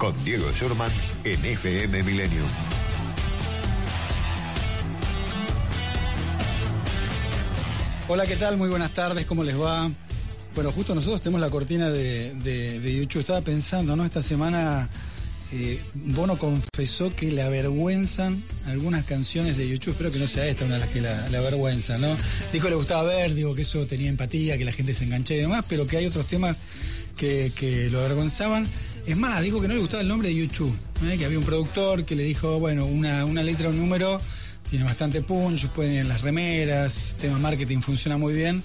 con Diego Schurman en FM Millennium. Hola, ¿qué tal? Muy buenas tardes, ¿cómo les va? Bueno, justo nosotros tenemos la cortina de, de, YouTube. Estaba pensando, ¿no? Esta semana eh, Bono confesó que le avergüenzan algunas canciones de YouTube. Espero que no sea esta una de las que la, la avergüenza, ¿no? Dijo que le gustaba ver, digo que eso tenía empatía, que la gente se enganché y demás, pero que hay otros temas que, que lo avergonzaban. Es más, dijo que no le gustaba el nombre de YouTube, ¿eh? que había un productor que le dijo, bueno, una, una letra o un número tiene bastante punch, pueden ir en las remeras, tema marketing funciona muy bien.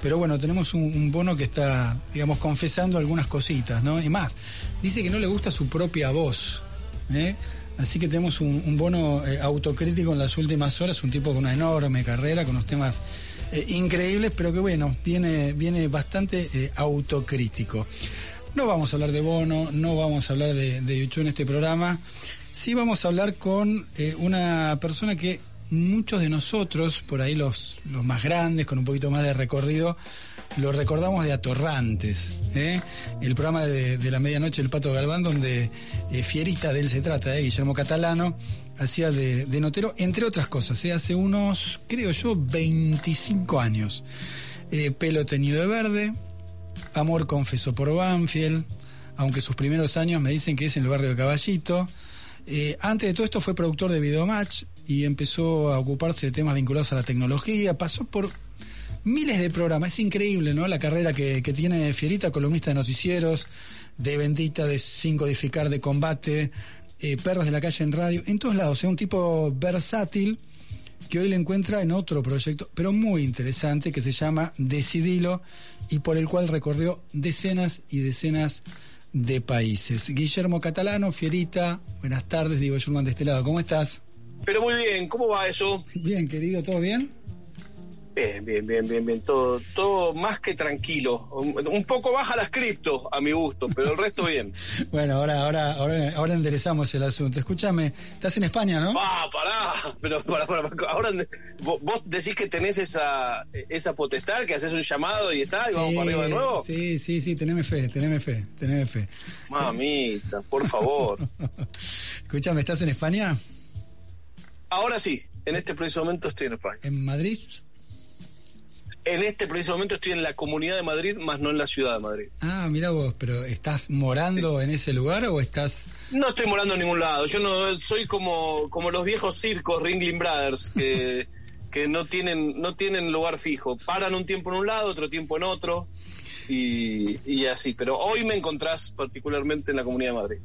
Pero bueno, tenemos un, bono que está, digamos, confesando algunas cositas, ¿no? Y más, dice que no le gusta su propia voz, ¿eh? Así que tenemos un, un bono eh, autocrítico en las últimas horas, un tipo con una enorme carrera, con unos temas eh, increíbles, pero que bueno, viene, viene bastante eh, autocrítico. No vamos a hablar de bono, no vamos a hablar de, de YouTube en este programa. Sí vamos a hablar con eh, una persona que muchos de nosotros, por ahí los, los más grandes, con un poquito más de recorrido, lo recordamos de Atorrantes, ¿eh? el programa de, de, la medianoche del Pato Galván, donde eh, Fierita de él se trata, ¿eh? Guillermo Catalano, hacía de, notero, entre otras cosas, ¿eh? hace unos, creo yo, 25 años. Eh, pelo teñido de verde, amor confesó por Banfield, aunque sus primeros años me dicen que es en el barrio de Caballito. Eh, antes de todo esto fue productor de Videomatch y empezó a ocuparse de temas vinculados a la tecnología. Pasó por miles de programas. Es increíble, ¿no? La carrera que, que tiene Fierita, columnista de noticieros, de Bendita, de Sin Codificar, de Combate, eh, Perros de la Calle en Radio, en todos lados. Es un tipo versátil que hoy le encuentra en otro proyecto, pero muy interesante, que se llama Decidilo y por el cual recorrió decenas y decenas de países. Guillermo Catalano, Fierita, buenas tardes, Diego Schurman de este lado, ¿cómo estás? Pero muy bien, ¿cómo va eso? Bien, querido, ¿todo bien? Bien, bien, bien, bien, bien, todo, todo más que tranquilo. Un, un poco baja las cripto, a mi gusto, pero el resto bien. bueno, ahora, ahora, ahora, ahora enderezamos el asunto. Escúchame, estás en España, ¿no? Ah, pará, pero pará, pará, ahora vos decís que tenés esa, esa potestad, que haces un llamado y está, y sí, vamos para arriba de nuevo. Sí, sí, sí, teneme fe, teneme fe, teneme fe. Mamita, por favor. Escúchame, ¿estás en España? Ahora sí, en este preciso momento estoy en España. ¿En Madrid? En este preciso momento estoy en la Comunidad de Madrid, más no en la Ciudad de Madrid. Ah, mira vos, pero ¿estás morando sí. en ese lugar o estás...? No estoy morando en ningún lado. Yo no soy como, como los viejos circos Ringling Brothers, que, que no, tienen, no tienen lugar fijo. Paran un tiempo en un lado, otro tiempo en otro. Y, y, así, pero hoy me encontrás particularmente en la Comunidad de Madrid.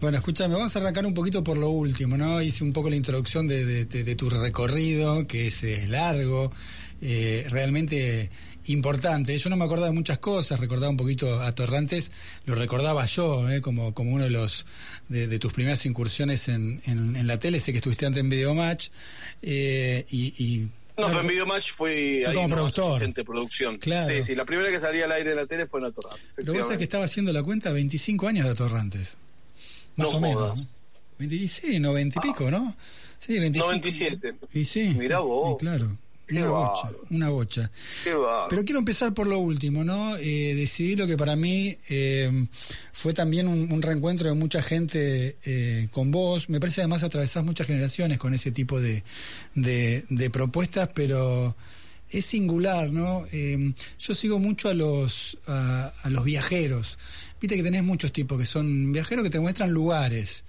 Bueno, escúchame, vamos a arrancar un poquito por lo último, ¿no? Hice un poco la introducción de, de, de, de tu recorrido, que es, es largo, eh, realmente importante. Yo no me acordaba de muchas cosas, recordaba un poquito a Torrantes, lo recordaba yo, eh, como, como uno de los de, de tus primeras incursiones en, en, en, la tele, sé que estuviste antes en Videomatch, eh, y, y no, pero en Videomatch fui, fue como productor. asistente producción. Claro. Sí, sí, la primera que salía al aire de la tele fue en Atorrantes. Pero vos sabés que estaba haciendo la cuenta 25 años de Atorrantes. Más no o menos. 20, sí, 90 y pico, ¿no? Sí, 25. 97. Y sí. Mirá vos. Y claro. Qué una bocha, una bocha. Qué. Pero quiero empezar por lo último, ¿no? Eh, decidí lo que para mí eh, fue también un, un, reencuentro de mucha gente eh, con vos. Me parece además atravesás muchas generaciones con ese tipo de, de, de propuestas, pero es singular, ¿no? Eh, yo sigo mucho a los, a, a los viajeros. Viste que tenés muchos tipos que son viajeros que te muestran lugares.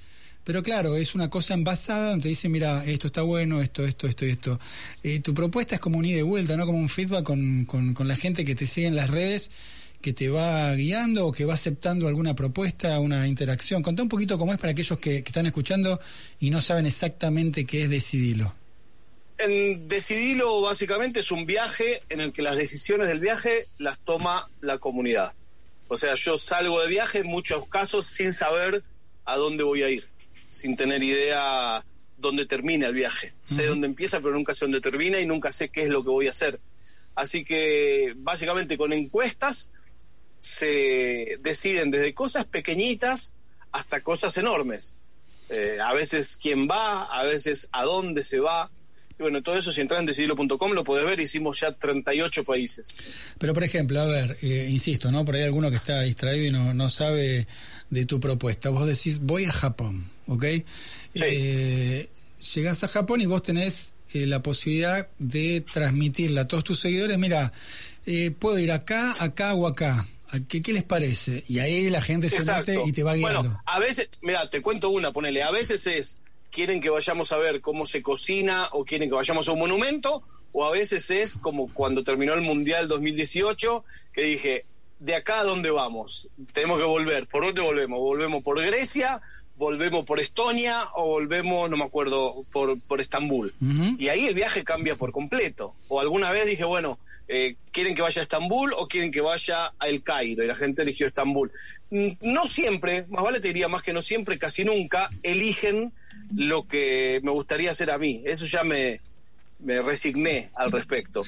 Pero claro, es una cosa envasada donde te dice, mira, esto está bueno, esto, esto, esto y esto. Eh, tu propuesta es como un ida y vuelta, ¿no? Como un feedback con, con, la gente que te sigue en las redes, que te va guiando o que va aceptando alguna propuesta, una interacción. Contá un poquito cómo es para aquellos que, están escuchando y no saben exactamente qué es Decidilo. Decidilo básicamente es un viaje en el que las decisiones del viaje las toma la comunidad. O sea, yo salgo de viaje en muchos casos sin saber a dónde voy a ir sin tener idea dónde termina el viaje. Sé dónde empieza, pero nunca sé dónde termina y nunca sé qué es lo que voy a hacer. Así que básicamente con encuestas se deciden desde cosas pequeñitas hasta cosas enormes. Eh, a veces quién va, a veces a dónde se va. Y bueno, todo eso si entras en decidirlo.com lo podés ver, hicimos ya 38 países. Pero por ejemplo, a ver, eh, insisto, ¿no? Por ahí alguno que está distraído y no, no sabe de tu propuesta. Vos decís, voy a Japón, ¿ok? Eh, llegás a Japón y vos tenés eh, la posibilidad de transmitirle a todos tus seguidores, mira, eh, puedo ir acá, acá o acá. ¿Qué, ¿Qué les parece? Y ahí la gente se mete y te va guiando. Bueno, a veces, mira, te cuento una, ponele, a veces es, quieren que vayamos a ver cómo se cocina o quieren que vayamos a un monumento, o a veces es como cuando terminó el Mundial 2018, que dije, de acá a dónde vamos, tenemos que volver, ¿por dónde volvemos? ¿Volvemos por Grecia? volvemos por Estonia o volvemos, no me acuerdo, por, por Estambul. Y ahí el viaje cambia por completo. O alguna vez dije, bueno, eh, ¿quieren que vaya a Estambul o quieren que vaya a El Cairo? Y la gente eligió Estambul. Mm, no siempre, más vale te diría más que no siempre, casi nunca, eligen lo que me gustaría hacer a mí. Eso ya me, me resigné al respecto.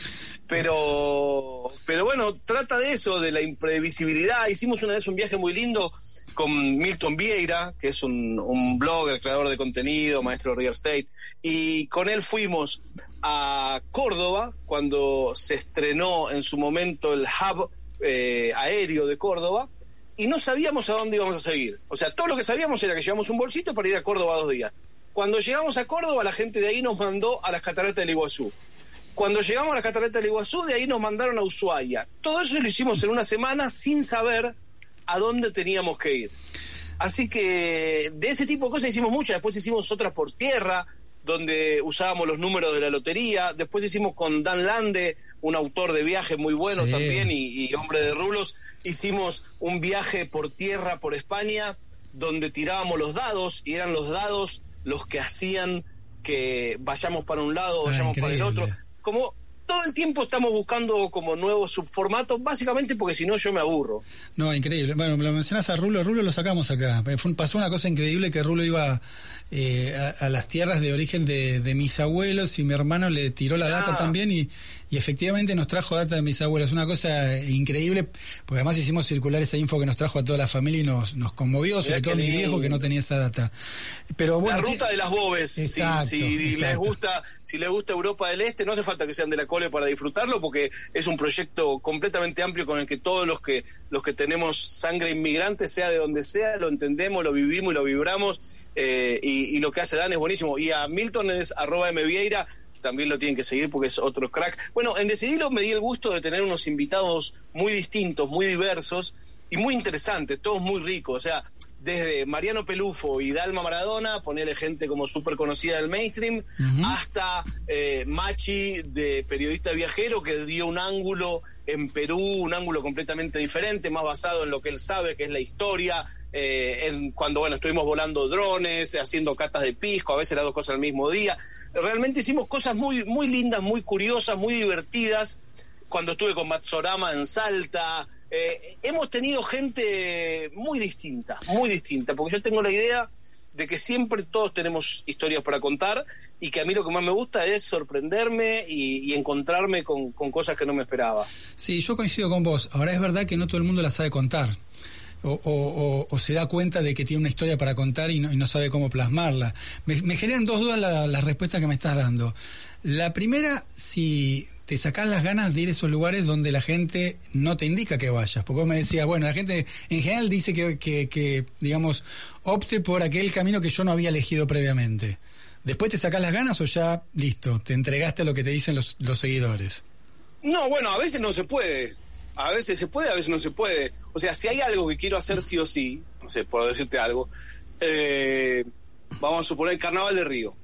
Pero, pero bueno, trata de eso, de la imprevisibilidad. Hicimos una vez un viaje muy lindo con Milton Vieira, que es un, blogger, creador de contenido, maestro de real estate, y con él fuimos a Córdoba cuando se estrenó en su momento el hub eh, aéreo de Córdoba y no sabíamos a dónde íbamos a seguir. O sea, todo lo que sabíamos era que llevamos un bolsito para ir a Córdoba dos días. Cuando llegamos a Córdoba, la gente de ahí nos mandó a las cataratas del Iguazú. Cuando llegamos a las cataratas del Iguazú, de ahí nos mandaron a Ushuaia. Todo eso lo hicimos en una semana sin saber a dónde teníamos que ir. Así que de ese tipo de cosas hicimos muchas. Después hicimos otras por tierra, donde usábamos los números de la lotería. Después hicimos con Dan Lande, un autor de viajes muy bueno también y, hombre de rulos. Hicimos un viaje por tierra por España, donde tirábamos los dados y eran los dados los que hacían que vayamos para un lado, o ah, vayamos para el otro. Como todo el tiempo estamos buscando como nuevos subformatos, básicamente porque si no yo me aburro. No, increíble. Bueno, lo mencionas a Rulo, Rulo lo sacamos acá. pasó una cosa increíble que Rulo iba eh, a, las tierras de origen de, mis abuelos y mi hermano le tiró la data ah. también y, y efectivamente nos trajo data de mis abuelos. Una cosa increíble, porque además hicimos circular esa info que nos trajo a toda la familia y nos, nos conmovió, sobre todo mi viejo que no tenía esa data. Pero bueno, la ruta de las bobes, si, les gusta, si les gusta Europa del Este, no hace falta que sean de la cole para disfrutarlo, porque es un proyecto completamente amplio con el que todos los que los que tenemos sangre inmigrante, sea de donde sea, lo entendemos, lo vivimos y lo vibramos. Eh, y, lo que hace Dan es buenísimo. Y a Milton es arroba Vieira también lo tienen que seguir porque es otro crack. Bueno, en Decidirlo me di el gusto de tener unos invitados muy distintos, muy diversos y muy interesantes, todos muy ricos. O sea, desde Mariano Pelufo y Dalma Maradona, ponerle gente como súper conocida del mainstream, hasta eh, Machi, de periodista viajero, que dio un ángulo en Perú, un ángulo completamente diferente, más basado en lo que él sabe, que es la historia, eh, en, cuando bueno estuvimos volando drones, haciendo catas de pisco, a veces las dos cosas al mismo día. Realmente hicimos cosas muy, muy lindas, muy curiosas, muy divertidas. Cuando estuve con Matsorama en Salta, eh, hemos tenido gente muy distinta, muy distinta, porque yo tengo la idea de que siempre todos tenemos historias para contar y que a mí lo que más me gusta es sorprenderme y, encontrarme con, cosas que no me esperaba. Sí, yo coincido con vos. Ahora es verdad que no todo el mundo la sabe contar o, se da cuenta de que tiene una historia para contar y no, y no sabe cómo plasmarla. Me, generan dos dudas las respuestas que me estás dando. La primera, si te sacas las ganas de ir a esos lugares donde la gente no te indica que vayas. Porque vos me decías, bueno, la gente en general dice que, digamos, opte por aquel camino que yo no había elegido previamente. ¿Después te sacas las ganas o ya, listo, te entregaste a lo que te dicen los seguidores? No, bueno, a veces no se puede a veces se puede, a veces no se puede. O sea, si hay algo que quiero hacer sí o sí, no sé, puedo decirte algo, eh, vamos a suponer el Carnaval de Río,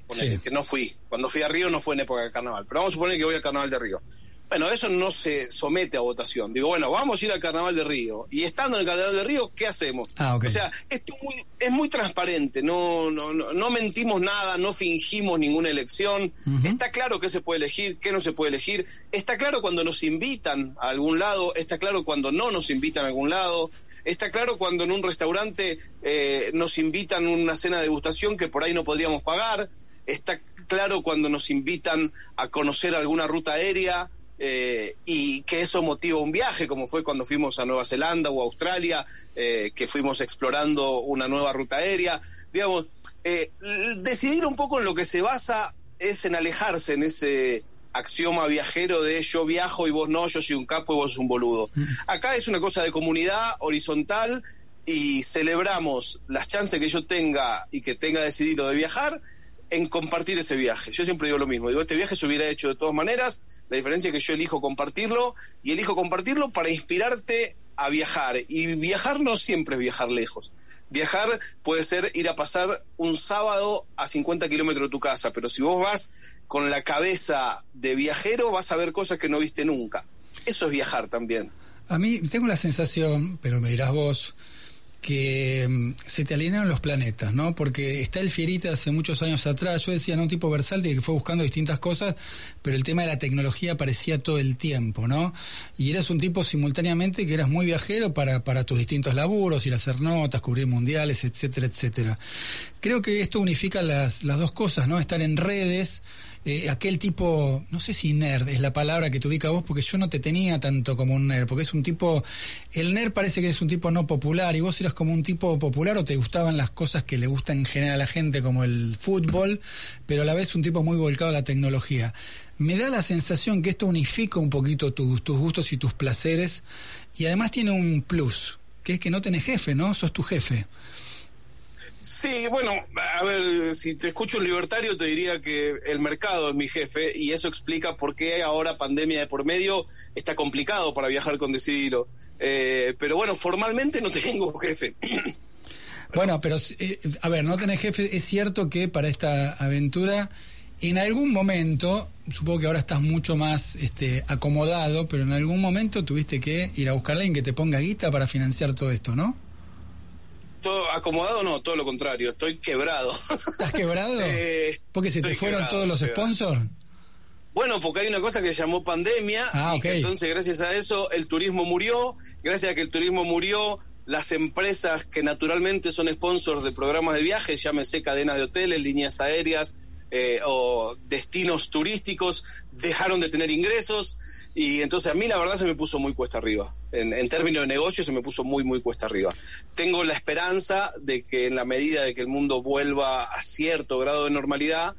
que no fui. Cuando fui a Río no fue en época de carnaval, pero vamos a suponer que voy al Carnaval de Río. Bueno, eso no se somete a votación. Digo, bueno, vamos a ir al Carnaval de Río. Y estando en el Carnaval de Río, ¿qué hacemos? Ah, o sea, esto es muy, transparente. No, no, no, mentimos nada, no fingimos ninguna elección. Está claro qué se puede elegir, qué no se puede elegir. Está claro cuando nos invitan a algún lado, está claro cuando no nos invitan a algún lado. Está claro cuando en un restaurante eh, nos invitan a una cena de degustación que por ahí no podríamos pagar. Está claro cuando nos invitan a conocer alguna ruta aérea eh, y que eso motiva un viaje, como fue cuando fuimos a Nueva Zelanda o Australia, eh, que fuimos explorando una nueva ruta aérea. Digamos, eh, decidir un poco en lo que se basa es en alejarse en ese axioma viajero de yo viajo y vos no, yo soy un capo y vos sos un boludo. Mm. Acá es una cosa de comunidad horizontal y celebramos las chances que yo tenga y que tenga decidido de viajar en compartir ese viaje. Yo siempre digo lo mismo, digo, este viaje se hubiera hecho de todas maneras, la diferencia es que yo elijo compartirlo y elijo compartirlo para inspirarte a viajar. Y viajar no siempre es viajar lejos. Viajar puede ser ir a pasar un sábado a 50 kilómetros de tu casa, pero si vos vas con la cabeza de viajero vas a ver cosas que no viste nunca. Eso es viajar también. A mí tengo la sensación, pero me dirás vos, que mm, se te alinearon los planetas, ¿no? Porque está el Fierita hace muchos años atrás, yo decía, ¿no? Un tipo versátil que fue buscando distintas cosas, pero el tema de la tecnología aparecía todo el tiempo, ¿no? Y eras un tipo simultáneamente que eras muy viajero para, para tus distintos laburos, ir a hacer notas, cubrir mundiales, etcétera, etcétera. Creo que esto unifica las, las dos cosas, ¿no? Estar en redes, eh, aquel tipo, no sé si nerd es la palabra que te ubica vos, porque yo no te tenía tanto como un nerd, porque es un tipo, el nerd parece que es un tipo no popular, y vos eras como un tipo popular o te gustaban las cosas que le gustan en general a la gente, como el fútbol, pero a la vez un tipo muy volcado a la tecnología. Me da la sensación que esto unifica un poquito tus, tus gustos y tus placeres, y además tiene un plus, que es que no tenés jefe, ¿no? Sos tu jefe. Sí, bueno, a ver, si te escucho un libertario te diría que el mercado es mi jefe y eso explica por qué ahora pandemia de por medio está complicado para viajar con Decidirlo. Eh, pero bueno, formalmente no tengo jefe. Bueno, pero eh, a ver, no tenés jefe, es cierto que para esta aventura en algún momento, supongo que ahora estás mucho más este, acomodado, pero en algún momento tuviste que ir a buscar a alguien que te ponga guita para financiar todo esto, ¿no? Todo acomodado, no, todo lo contrario, estoy quebrado. ¿Estás quebrado? eh, ¿Porque se te fueron todos los sponsors? Bueno, porque hay una cosa que se llamó pandemia, ah, y entonces gracias a eso el turismo murió, gracias a que el turismo murió, las empresas que naturalmente son sponsors de programas de viajes, llámese cadenas de hoteles, líneas aéreas eh, o destinos turísticos, dejaron de tener ingresos, y entonces a mí la verdad se me puso muy cuesta arriba. En, términos de negocio se me puso muy, muy cuesta arriba. Tengo la esperanza de que en la medida de que el mundo vuelva a cierto grado de normalidad,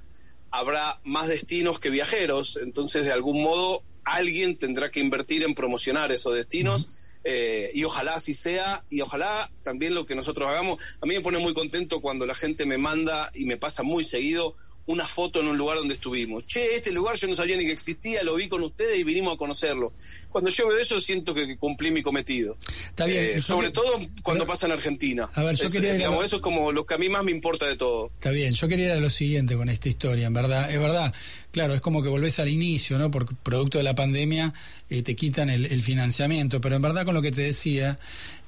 habrá más destinos que viajeros. Entonces, de algún modo, alguien tendrá que invertir en promocionar esos destinos. Eh, y ojalá así sea, y ojalá también lo que nosotros hagamos. A mí me pone muy contento cuando la gente me manda y me pasa muy seguido una foto en un lugar donde estuvimos. Che, este lugar yo no sabía ni que existía, lo vi con ustedes y vinimos a conocerlo. Cuando yo veo eso siento que cumplí mi cometido. Está bien. Eh, sobre todo cuando pasa en Argentina. A ver, yo quería digamos, eso es como lo que a mí más me importa de todo. Está bien, yo quería ir a lo siguiente con esta historia, en verdad. Es verdad, claro, es como que volvés al inicio, ¿no? Porque producto de la pandemia eh, te quitan el, el financiamiento, pero en verdad con lo que te decía,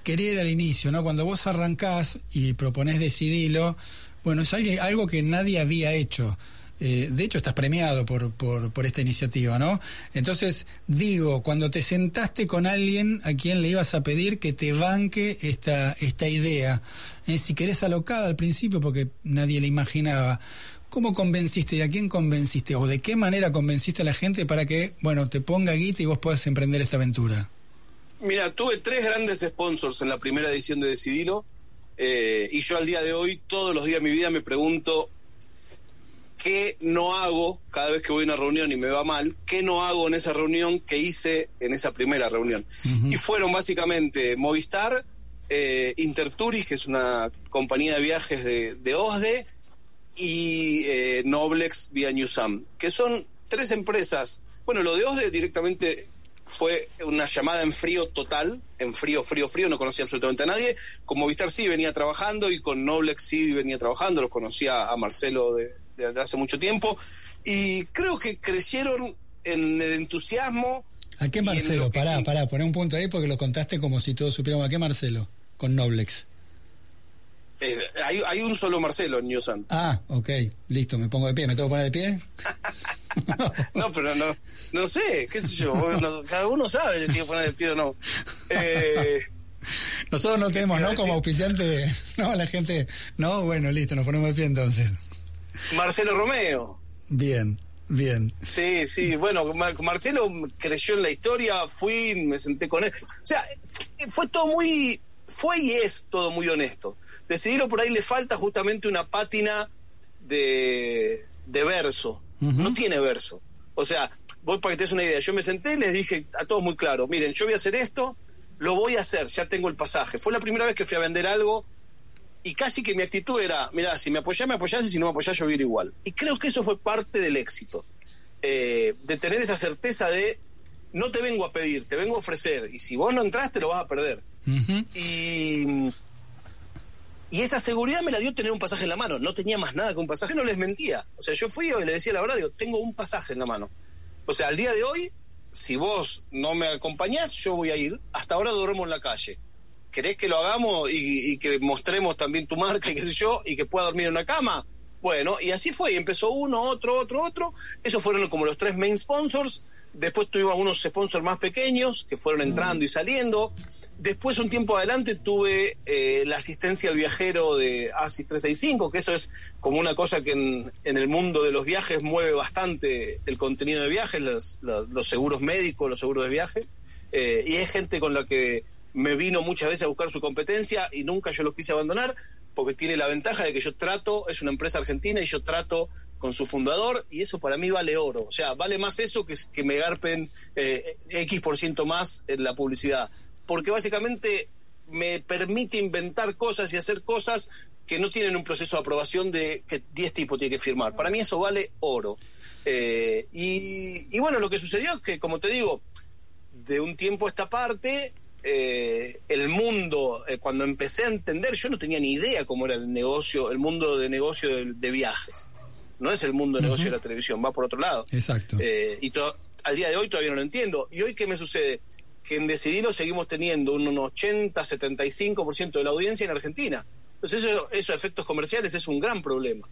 quería ir al inicio, ¿no? Cuando vos arrancás y proponés decidirlo bueno, es algo que nadie había hecho. Eh, de hecho, estás premiado por, por, esta iniciativa, ¿no? Entonces, digo, cuando te sentaste con alguien a quien le ibas a pedir que te banque esta, esta idea, eh, si querés alocada al principio, porque nadie le imaginaba, ¿cómo convenciste y a quién convenciste? ¿O de qué manera convenciste a la gente para que, bueno, te ponga guita y vos puedas emprender esta aventura? Mira, tuve tres grandes sponsors en la primera edición de Decidilo eh, y yo al día de hoy, todos los días de mi vida, me pregunto qué no hago cada vez que voy a una reunión y me va mal, qué no hago en esa reunión que hice en esa primera reunión. Y fueron básicamente Movistar, eh, Interturis, que es una compañía de viajes de, de OSDE, y eh, Noblex vía Newsam, que son tres empresas. Bueno, lo de OSDE directamente fue una llamada en frío total, en frío, frío, frío, no conocía absolutamente a nadie. Con Movistar sí venía trabajando y con Noblex sí venía trabajando, los conocía a Marcelo de, hace mucho tiempo. Y creo que crecieron en el entusiasmo. ¿A qué Marcelo? Pará, pará, poné un punto ahí porque lo contaste como si todos supiéramos. ¿A qué Marcelo? Con Noblex hay, un solo Marcelo en Ah, ok, listo, me pongo de pie, ¿me tengo que poner de pie? no, pero no, no sé, qué sé yo, cada uno sabe si tiene que poner de pie o no. Eh, Nosotros no tenemos, ¿no? Como auspiciante, no, la gente, no, bueno, listo, nos ponemos de pie entonces. Marcelo Romeo. Bien, bien. Sí, sí, bueno, Marcelo creció en la historia, fui, me senté con él. O sea, fue todo muy, fue y es todo muy honesto. Decidirlo por ahí le falta justamente una pátina de, de verso. No tiene verso. O sea, voy para que te des una idea. Yo me senté y les dije a todos muy claro, miren, yo voy a hacer esto, lo voy a hacer, ya tengo el pasaje. Fue la primera vez que fui a vender algo y casi que mi actitud era, mira, si me apoyás, me apoyás y si no me apoyás, yo voy a ir igual. Y creo que eso fue parte del éxito. Eh, de tener esa certeza de, no te vengo a pedir, te vengo a ofrecer. Y si vos no entraste, lo vas a perder. Y y esa seguridad me la dio tener un pasaje en la mano. No tenía más nada que un pasaje, no les mentía. O sea, yo fui y le decía la verdad, digo, tengo un pasaje en la mano. O sea, al día de hoy, si vos no me acompañás, yo voy a ir. Hasta ahora duermo en la calle. ¿Querés que lo hagamos y, que mostremos también tu marca y qué sé yo, y que pueda dormir en una cama? Bueno, y así fue. Empezó uno, otro, otro, otro. Esos fueron como los tres main sponsors. Después tuvimos unos sponsors más pequeños que fueron entrando y saliendo. Después, un tiempo adelante, tuve eh, la asistencia al viajero de ASIS 365, que eso es como una cosa que en, el mundo de los viajes mueve bastante el contenido de viajes, los, seguros médicos, los seguros de viaje. Eh, y es gente con la que me vino muchas veces a buscar su competencia y nunca yo los quise abandonar, porque tiene la ventaja de que yo trato, es una empresa argentina y yo trato con su fundador y eso para mí vale oro. O sea, vale más eso que, que me garpen eh, X por ciento más en la publicidad porque básicamente me permite inventar cosas y hacer cosas que no tienen un proceso de aprobación de que 10 tipos tienen que firmar. Para mí eso vale oro. Eh, y, bueno, lo que sucedió es que, como te digo, de un tiempo a esta parte, eh, el mundo, eh, cuando empecé a entender, yo no tenía ni idea cómo era el negocio, el mundo de negocio de, viajes. No es el mundo de negocio de la televisión, va por otro lado. Exacto. y al día de hoy todavía no lo entiendo. ¿Y hoy qué me sucede? Que en Decidirlo seguimos teniendo un 80-75% de la audiencia en Argentina. Entonces eso, esos efectos comerciales es un gran problema,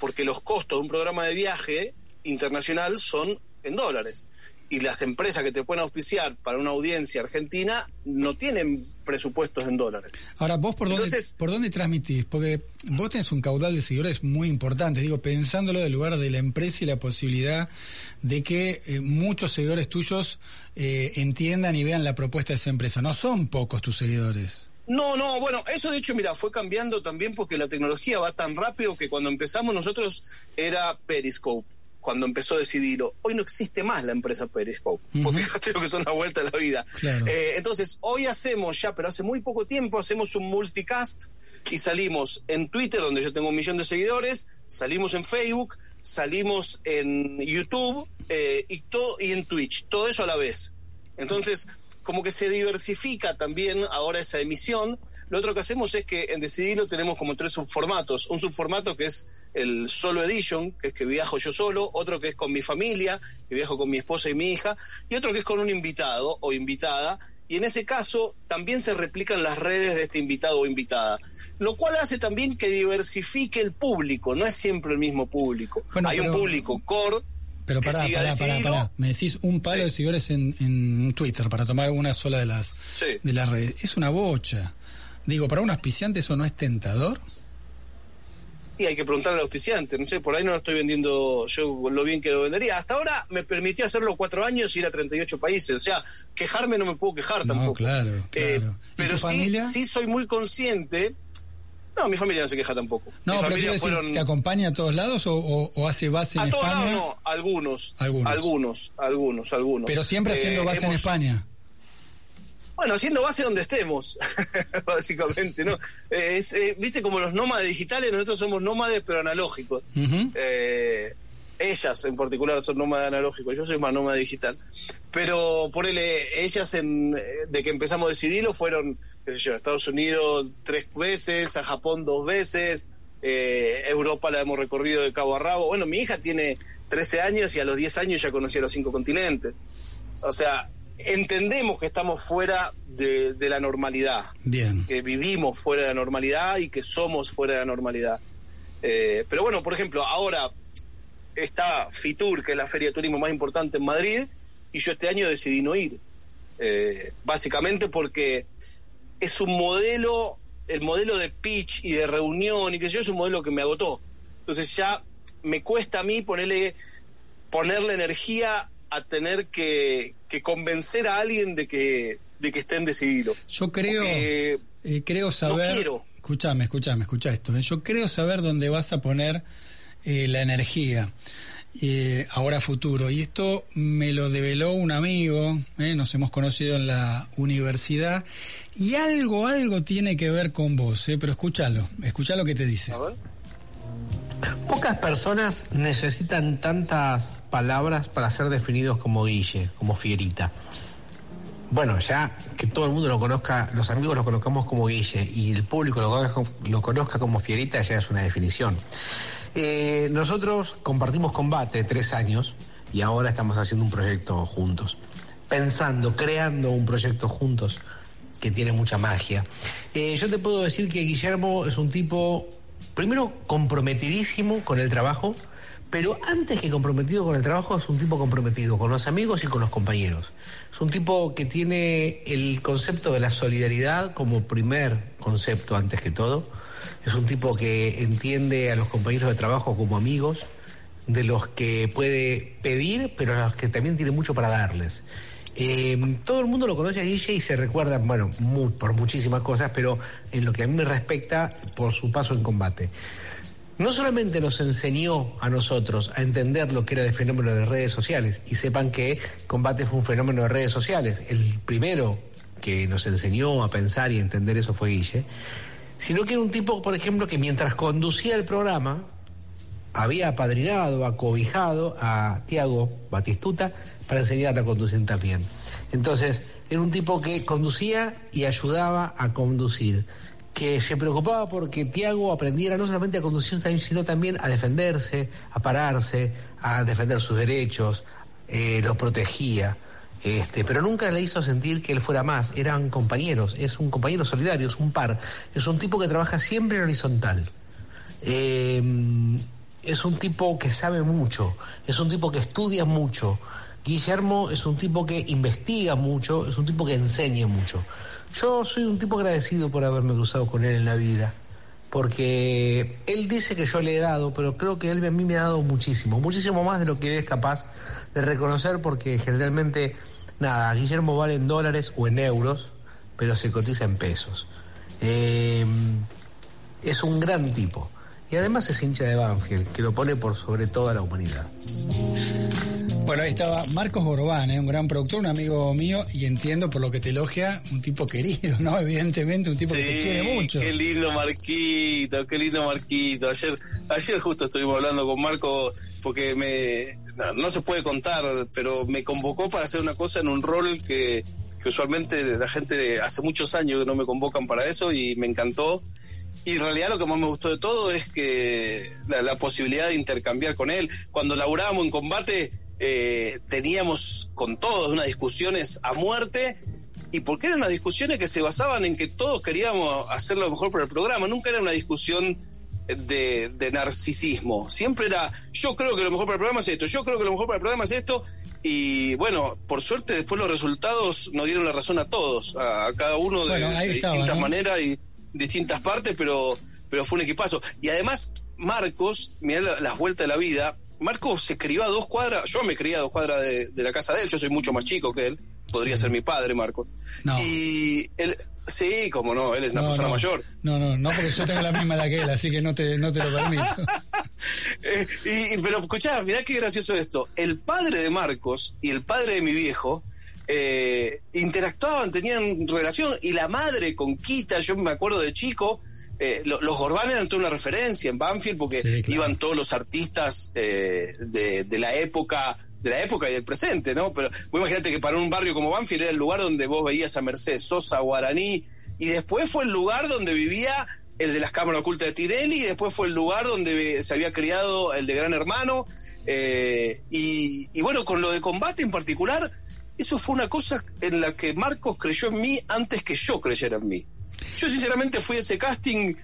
porque los costos de un programa de viaje internacional son en dólares y las empresas que te pueden auspiciar para una audiencia argentina no tienen presupuestos en dólares. Ahora, ¿vos por, dónde, por dónde transmitís? Porque vos tenés un caudal de seguidores muy importante, digo, pensándolo del lugar de la empresa y la posibilidad de que eh, muchos seguidores tuyos eh, entiendan y vean la propuesta de esa empresa. No son pocos tus seguidores. No, no, bueno, eso de hecho, mira, fue cambiando también porque la tecnología va tan rápido que cuando empezamos nosotros era Periscope cuando empezó a decidirlo. Hoy no existe más la empresa Periscope. Pues fíjate lo que son la vuelta de la vida. Eh, entonces, hoy hacemos ya, pero hace muy poco tiempo, hacemos un multicast y salimos en Twitter, donde yo tengo un millón de seguidores, salimos en Facebook, salimos en YouTube eh, y, todo, y en Twitch, todo eso a la vez. Entonces, como que se diversifica también ahora esa emisión lo otro que hacemos es que en Decidirlo tenemos como tres subformatos. Un subformato que es el solo edition, que es que viajo yo solo, otro que es con mi familia, que viajo con mi esposa y mi hija, y otro que es con un invitado o invitada. Y en ese caso también se replican las redes de este invitado o invitada. Lo cual hace también que diversifique el público, no es siempre el mismo público. Hay un público core pero pará, pará, pará, pará, Me decís un palo de seguidores en, en, Twitter para tomar una sola de las, de las redes. Es una bocha. Digo, ¿para un auspiciante eso no es tentador? Y hay que preguntarle al auspiciante, no sé, por ahí no lo estoy vendiendo yo lo bien que lo vendería. Hasta ahora me permitió hacerlo cuatro años y ir a 38 países, o sea, quejarme no me puedo quejar no, tampoco. claro, eh, claro. pero sí, sí soy muy consciente no, mi familia no se queja tampoco. No, pero ¿te acompaña a todos lados o, hace base en España? A todos lados no, algunos, algunos, algunos, algunos, Pero siempre haciendo eh, base en España. Bueno, haciendo base donde estemos, básicamente, ¿no? Es, eh, Viste, como los nómades digitales, nosotros somos nómades pero analógicos. Eh, ellas en particular son nómades analógicos, yo soy más nómada digital. Pero por él, ellas en, de que empezamos a decidirlo fueron, qué sé yo, a Estados Unidos tres veces, a Japón dos veces, eh, Europa la hemos recorrido de cabo a rabo. Bueno, mi hija tiene 13 años y a los 10 años ya conocía los cinco continentes. O sea, entendemos que estamos fuera de, la normalidad. Bien. Que vivimos fuera de la normalidad y que somos fuera de la normalidad. Eh, pero bueno, por ejemplo, ahora está FITUR, que es la feria de turismo más importante en Madrid, y yo este año decidí no ir. Eh, básicamente porque es un modelo, el modelo de pitch y de reunión y que yo es un modelo que me agotó. Entonces ya me cuesta a mí ponerle, ponerle energía a tener que, que convencer a alguien de que, de que estén decididos. Yo creo, eh, creo saber. Escúchame, escúchame, escucha esto. ¿eh? Yo creo saber dónde vas a poner eh, la energía. Ahora futuro. Y esto me lo develó un amigo, nos hemos conocido en la universidad, y algo, algo tiene que ver con vos, eh, pero escúchalo, escucha lo que te dice. Pocas personas necesitan tantas palabras para ser definidos como Guille, como Fierita. Bueno, ya que todo el mundo lo conozca, los amigos lo conozcamos como Guille y el público lo conozca como Fierita ya es una definición. Eh, nosotros compartimos combate tres años y ahora estamos haciendo un proyecto juntos, pensando, creando un proyecto juntos que tiene mucha magia. Eh, yo te puedo decir que Guillermo es un tipo, primero, comprometidísimo con el trabajo, pero antes que comprometido con el trabajo, es un tipo comprometido con los amigos y con los compañeros. Es un tipo que tiene el concepto de la solidaridad como primer concepto antes que todo es un tipo que entiende a los compañeros de trabajo como amigos, de los que puede pedir, pero a los que también tiene mucho para darles. Eh, todo el mundo lo conoce a Guille y se recuerda, bueno, por muchísimas cosas, pero en lo que a mí me respecta, por su paso en combate. No solamente nos enseñó a nosotros a entender lo que era el fenómeno de redes sociales, y sepan que combate fue un fenómeno de redes sociales, el primero que nos enseñó a pensar y entender eso fue Guille, sino que era un tipo, por ejemplo, que mientras conducía el programa, había apadrinado, acobijado a Tiago Batistuta para enseñarle a conducir también. Entonces, era un tipo que conducía y ayudaba a conducir, que se preocupaba porque Tiago aprendiera no solamente a conducir, sino también a defenderse, a pararse, a defender sus derechos, eh, los protegía. Este, pero nunca le hizo sentir que él fuera más, eran compañeros, es un compañero solidario, es un par, es un tipo que trabaja siempre en horizontal. Em, es un tipo que sabe mucho, es un tipo que estudia mucho. Guillermo es un tipo que investiga mucho, es un tipo que enseña mucho. Yo soy un tipo agradecido por haberme cruzado con él en la vida, porque él dice que yo le he dado, pero creo que él a mí me ha dado muchísimo, muchísimo más de lo que es capaz de reconocer, porque generalmente Nada, Guillermo vale en dólares o en euros, pero se cotiza en pesos. Eh, es un gran tipo. Y además es hincha de Banfield, que lo pone por sobre toda la humanidad. Bueno, ahí estaba Marcos Gorbán, ¿eh? un gran productor, un amigo mío, y entiendo por lo que te elogia, un tipo querido, ¿no? Evidentemente, un tipo que te quiere mucho. Qué lindo Marquito, qué lindo Marquito. Ayer, ayer justo estuvimos hablando con Marco porque me no, se puede contar, pero me convocó para hacer una cosa en un rol que, usualmente la gente hace muchos años que no me convocan para eso y me encantó. Y en realidad lo que más me gustó de todo es que la, posibilidad de intercambiar con él. Cuando laburábamos en combate, eh, teníamos con todos unas discusiones a muerte y porque eran unas discusiones que se basaban en que todos queríamos hacer lo mejor para el programa. Nunca era una discusión de, narcisismo. Siempre era, yo creo que lo mejor para el programa es esto, yo creo que lo mejor para el programa es esto. Y bueno, por suerte después los resultados nos dieron la razón a todos, a, cada uno de, distintas maneras y distintas partes, pero, pero fue un equipazo. Y además, Marcos, mira las vueltas de la vida, Marcos se crió a dos cuadras, yo me crié a dos cuadras de, de la casa de él, yo soy mucho más chico que él podría ser mi padre, Marcos. Y él, sí, como no, él es una persona mayor. No, no, no, porque yo tengo la misma edad que él, así que no te, no te lo permito. Eh, y, pero escuchá, mirá qué gracioso esto. El padre de Marcos y el padre de mi viejo eh, interactuaban, tenían relación, y la madre con Quita, yo me acuerdo de chico, eh, los Gorbán eran toda una referencia en Banfield porque iban todos los artistas de, de, la época de la época y del presente, ¿no? Pero imagínate que para un barrio como Banfield era el lugar donde vos veías a Mercedes Sosa, Guaraní, y después fue el lugar donde vivía el de las cámaras ocultas de Tirelli, y después fue el lugar donde se había criado el de Gran Hermano, eh, y, bueno, con lo de combate en particular, eso fue una cosa en la que Marcos creyó en mí antes que yo creyera en mí. Yo sinceramente fui a ese casting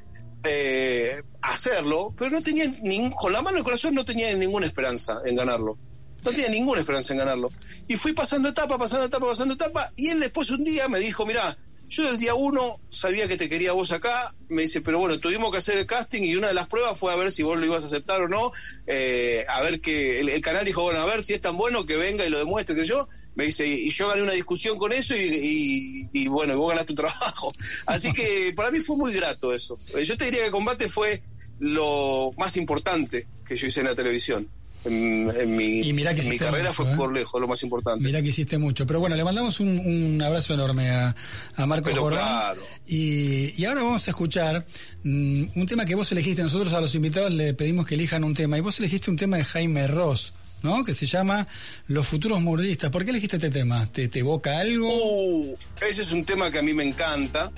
eh, hacerlo, pero no tenía ningún, con la mano en el corazón no tenía ninguna esperanza en ganarlo. No tenía ninguna esperanza en ganarlo. Y fui pasando etapa, pasando etapa, pasando etapa, y él después un día me dijo, mira, yo del día uno sabía que te quería vos acá, me dice, pero bueno, tuvimos que hacer el casting y una de las pruebas fue a ver si vos lo ibas a aceptar o no, eh, a ver que el, canal dijo, bueno, a ver si es tan bueno que venga y lo demuestre, que yo, me dice, y yo gané una discusión con eso y, y, bueno, y vos ganaste tu trabajo. Así que para mí fue muy grato eso. Yo te diría que combate fue lo más importante que yo hice en la televisión en, mi, mi carrera fue ¿eh? por lejos lo más importante. Mira que hiciste mucho. Pero bueno, le mandamos un, abrazo enorme a, a Marco Jordán. Y, ahora vamos a escuchar mm, un tema que vos elegiste. Nosotros a los invitados le pedimos que elijan un tema. Y vos elegiste un tema de Jaime Ross. ¿No? Que se llama Los futuros murdistas. ¿Por qué elegiste este tema? ¿Te, te evoca algo? Uh, ese es un tema que a mí me encanta.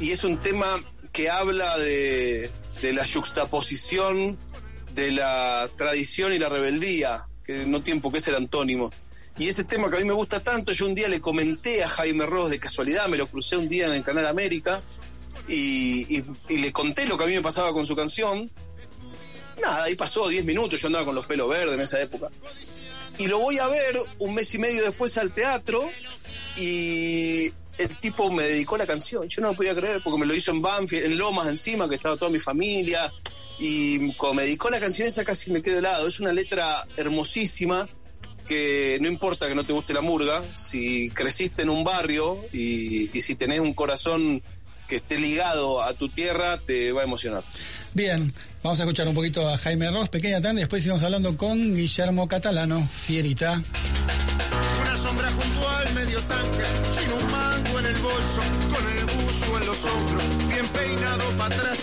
Y es un tema que habla de, de la juxtaposición de la tradición y la rebeldía, que no tiene por qué ser antónimo. Y ese tema que a mí me gusta tanto, yo un día le comenté a Jaime Ross de casualidad, me lo crucé un día en el Canal América y, le conté lo que a mí me pasaba con su canción. Nada, ahí pasó 10 minutos, yo andaba con los pelos verdes en esa época. Y lo voy a ver un mes y medio después al teatro y el tipo me dedicó la canción. Yo no lo podía creer porque me lo hizo en Banfield, en Lomas encima, que estaba toda mi familia. Y como me dedicó la canción esa casi me quedo helado. Es una letra hermosísima que no importa que no te guste la murga, si creciste en un barrio y, si tenés un corazón que esté ligado a tu tierra, te va a emocionar. Bien, vamos a escuchar un poquito a Jaime Ross, pequeña tanda, y después sigamos hablando con Guillermo Catalano, Fierita. Una sombra junto al medio tanque, sin un mango en el bolso, con el buzo en los hombros, bien peinado para atrás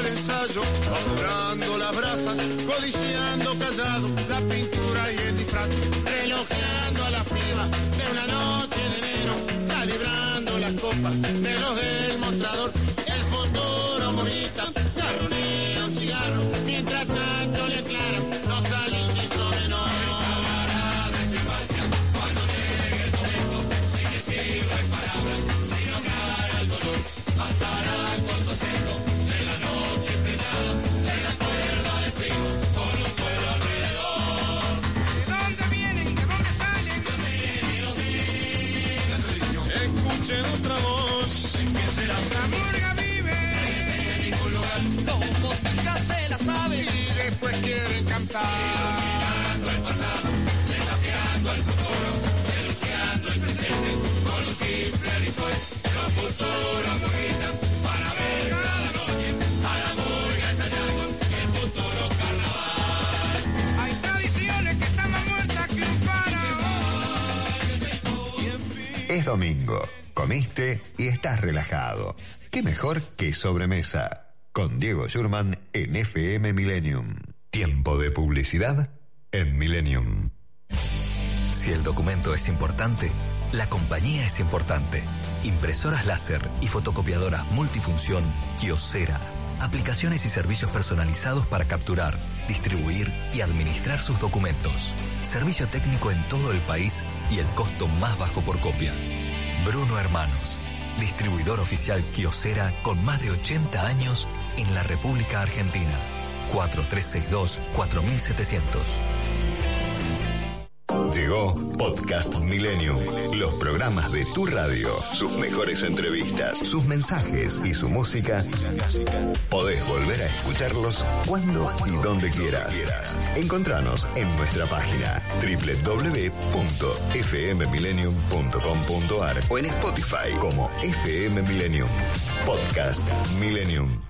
el ensayo, apurando las brasas, codiciando callado la pintura y el disfraz, relojeando a la piba de una noche de enero, calibrando las copas de los del mostrador, Y después quieren cantar. Mirando el pasado, desafiando el futuro, denunciando el presente con los simple ritual. Los futuros murguitas van a ver cada noche a la murga ensayando el futuro carnaval. Hay tradiciones que están más muertas que un faraón. Es domingo comiste y estás relajado. ¿Qué mejor que sobremesa? Con Diego Schurman en FM Millennium. Tiempo de publicidad en Millennium. Si el documento es importante, la compañía es importante. Impresoras láser y fotocopiadoras multifunción Kiosera. Aplicaciones y servicios personalizados para capturar, distribuir y administrar sus documentos. Servicio técnico en todo el país y el costo más bajo por copia. Bruno Hermanos, distribuidor oficial Kiosera con más de 80 años en la República Argentina. 4362 4700. Llegó Podcast Millennium. Los programas de tu radio, sus mejores entrevistas, sus mensajes y su música. Podés volver a escucharlos cuando y donde quieras. Encontranos en nuestra página www.fmmillennium.com.ar o en Spotify como FM Millennium. Podcast Millennium.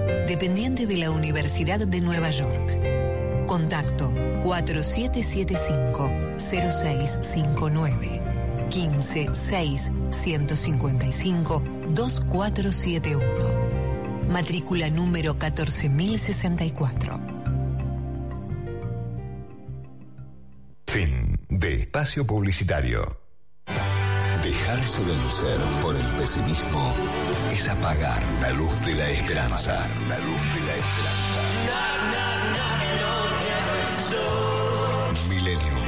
dependiente de la Universidad de Nueva York. Contacto 4775-0659 156 155 2471. Matrícula número 14064. Fin de espacio publicitario. Dejarse vencer por el pesimismo es apagar la luz de la esperanza. La luz de la esperanza. Millennium.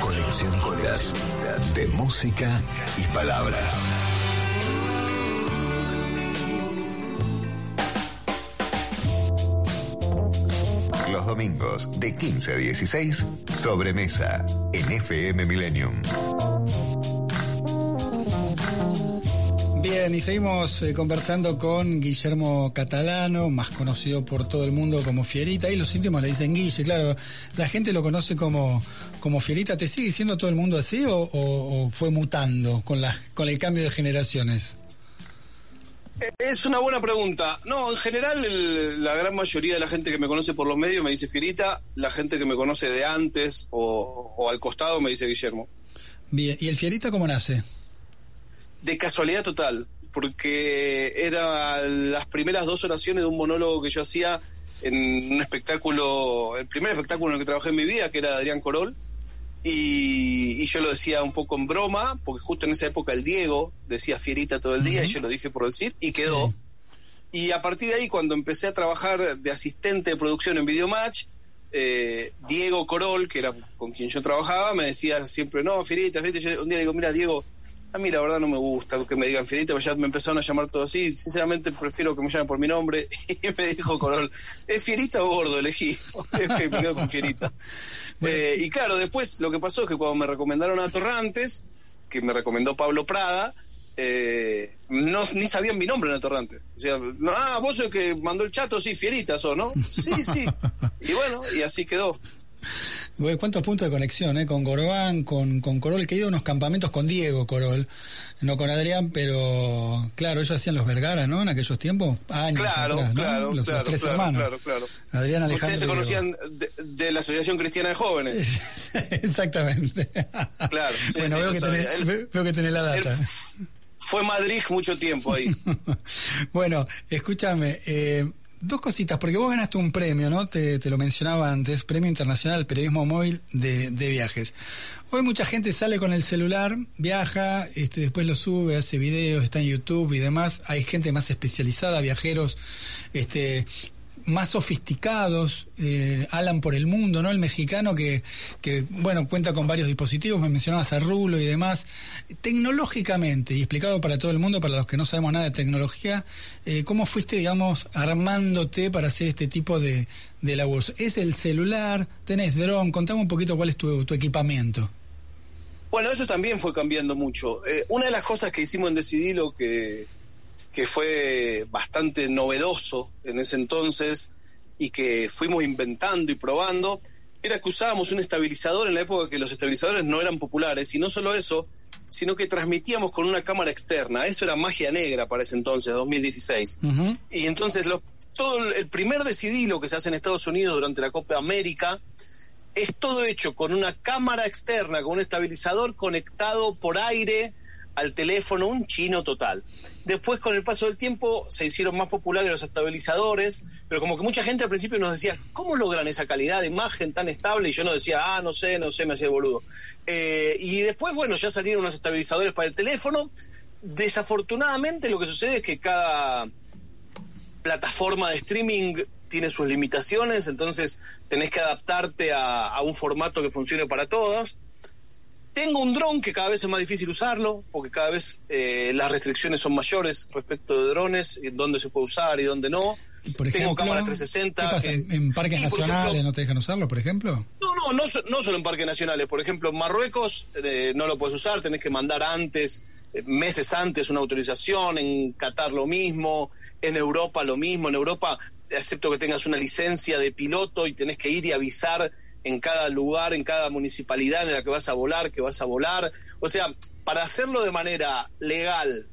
Coleccionistas de música y palabras. Los domingos de 15 a 16, sobremesa en FM Millennium. Bien, y seguimos eh, conversando con Guillermo Catalano, más conocido por todo el mundo como Fierita. Y los íntimos le dicen Guille, claro. La gente lo conoce como, como Fierita. ¿Te sigue diciendo todo el mundo así o, o- o fue mutando con, la, con el cambio de generaciones? Es una buena pregunta. No, en general el- la gran mayoría de la gente que me conoce por los medios me dice Fierita, la gente que me conoce de antes o, o al costado me dice Guillermo. Bien, ¿y el Fierita cómo nace? De casualidad total, porque era las primeras dos oraciones de un monólogo que yo hacía en un espectáculo, el primer espectáculo en el que trabajé en mi vida, que era de Adrián Corol, y, y yo lo decía un poco en broma, porque justo en esa época el Diego decía Fierita todo el día, y yo lo dije por decir, y quedó. Y a partir de ahí, cuando empecé a trabajar de asistente de producción en Videomatch, eh, Diego Corol, que era con quien yo trabajaba, me decía siempre, no, Fierita, Fierita. Yo un día le digo, mira, Diego, a mí la verdad no me gusta que me digan Fierita, ya me empezaron a llamar todo así. Sinceramente prefiero que me llamen por mi nombre. Y me dijo Corol, ¿es Fierita o Gordo? Elegí. me quedo con Fierita. Eh, y claro, después lo que pasó es que cuando me recomendaron a Torrantes, que me recomendó Pablo Prada, eh, no, ni sabían mi nombre en el torrante. O sea, no, ah, vos sos el que mandó el chato, sí, fieritas o no. Sí, sí. Y bueno, y así quedó. Bueno, ¿Cuántos puntos de conexión, eh? Con Gorbán, con, con Corol, que he ido a unos campamentos con Diego Corol, no con Adrián, pero claro, ellos hacían los Vergara, ¿no? En aquellos tiempos, años Claro, atrás, ¿no? claro, los, los claro, tres claro, hermanos. claro, claro. Adrián Alejandro. Ustedes se conocían de, de la Asociación Cristiana de Jóvenes. Exactamente. Claro, sí, bueno, sí, veo, que tenés, Él- veo que tenés la él data. Fue Madrid mucho tiempo ahí. bueno, escúchame, eh, dos cositas, porque vos ganaste un premio, ¿no? Te, te lo mencionaba antes, Premio Internacional Periodismo Móvil de, de Viajes. Hoy mucha gente sale con el celular, viaja, este, después lo sube, hace videos, está en YouTube y demás. Hay gente más especializada, viajeros, este, más sofisticados, eh, Alan por el mundo, ¿no? El mexicano que, que, bueno, cuenta con varios dispositivos, me mencionabas a Rulo y demás. Tecnológicamente, y explicado para todo el mundo, para los que no sabemos nada de tecnología, eh, ¿cómo fuiste, digamos, armándote para hacer este tipo de, de laburos? ¿Es el celular? ¿Tenés dron? Contame un poquito cuál es tu, tu equipamiento. Bueno, eso también fue cambiando mucho. Eh, una de las cosas que hicimos en Decidilo que, que fue bastante novedoso en ese entonces y que fuimos inventando y probando, era que usábamos un estabilizador en la época que los estabilizadores no eran populares, y no solo eso, sino que transmitíamos con una cámara externa. Eso era magia negra para ese entonces, 2016. Y entonces lo- todo el- el primer decidilo que se hace en Estados Unidos durante la Copa América es todo hecho con una cámara externa, con un estabilizador conectado por aire al teléfono, un chino total. Después, con el paso del tiempo, se hicieron más populares los estabilizadores, pero como que mucha gente al principio nos decía, ¿cómo logran esa calidad de imagen tan estable? Y yo no decía, ah, no sé, no sé, me hacía boludo. Eh, y después, bueno, ya salieron unos estabilizadores para el teléfono. Desafortunadamente, lo que sucede es que cada plataforma de streaming tiene sus limitaciones, entonces tenés que adaptarte a, a un formato que funcione para todos. Tengo un dron que cada vez es más difícil usarlo, porque cada vez eh, las restricciones son mayores respecto de drones, en dónde se puede usar y dónde no. Por ejemplo, Tengo cámara ¿qué 360. pasa? que- ¿En, parques Sí, nacionales ejemplo, no te dejan usarlo, por ejemplo? no, no, no, no solo en parques nacionales. Por ejemplo, en Marruecos eh, no lo puedes usar, tenés que mandar antes, eh, meses antes, una autorización. En Qatar lo mismo, en Europa lo mismo. En Europa, excepto que tengas una licencia de piloto y tenés que ir y avisar en cada lugar, en cada municipalidad en la que vas a volar, que vas a volar. O sea, para hacerlo de manera legal,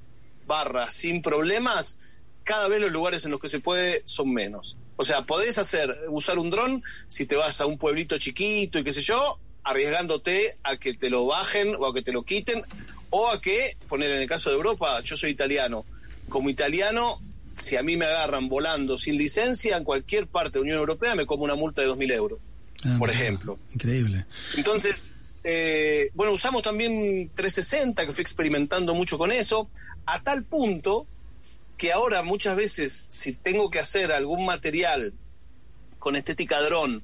barra, sin problemas, cada vez los lugares en los que se puede son menos. O sea, podés hacer, usar un dron si te vas a un pueblito chiquito y qué sé yo, arriesgándote a que te lo bajen o a que te lo quiten, o a que, poner en el caso de Europa, yo soy italiano. Como italiano, si a mí me agarran volando sin licencia en cualquier parte de la Unión Europea, me como una multa de 2.000 euros. Ah, por ejemplo. Increíble. Entonces, eh, bueno, usamos también 360, que fui experimentando mucho con eso, a tal punto que ahora muchas veces, si tengo que hacer algún material con estética dron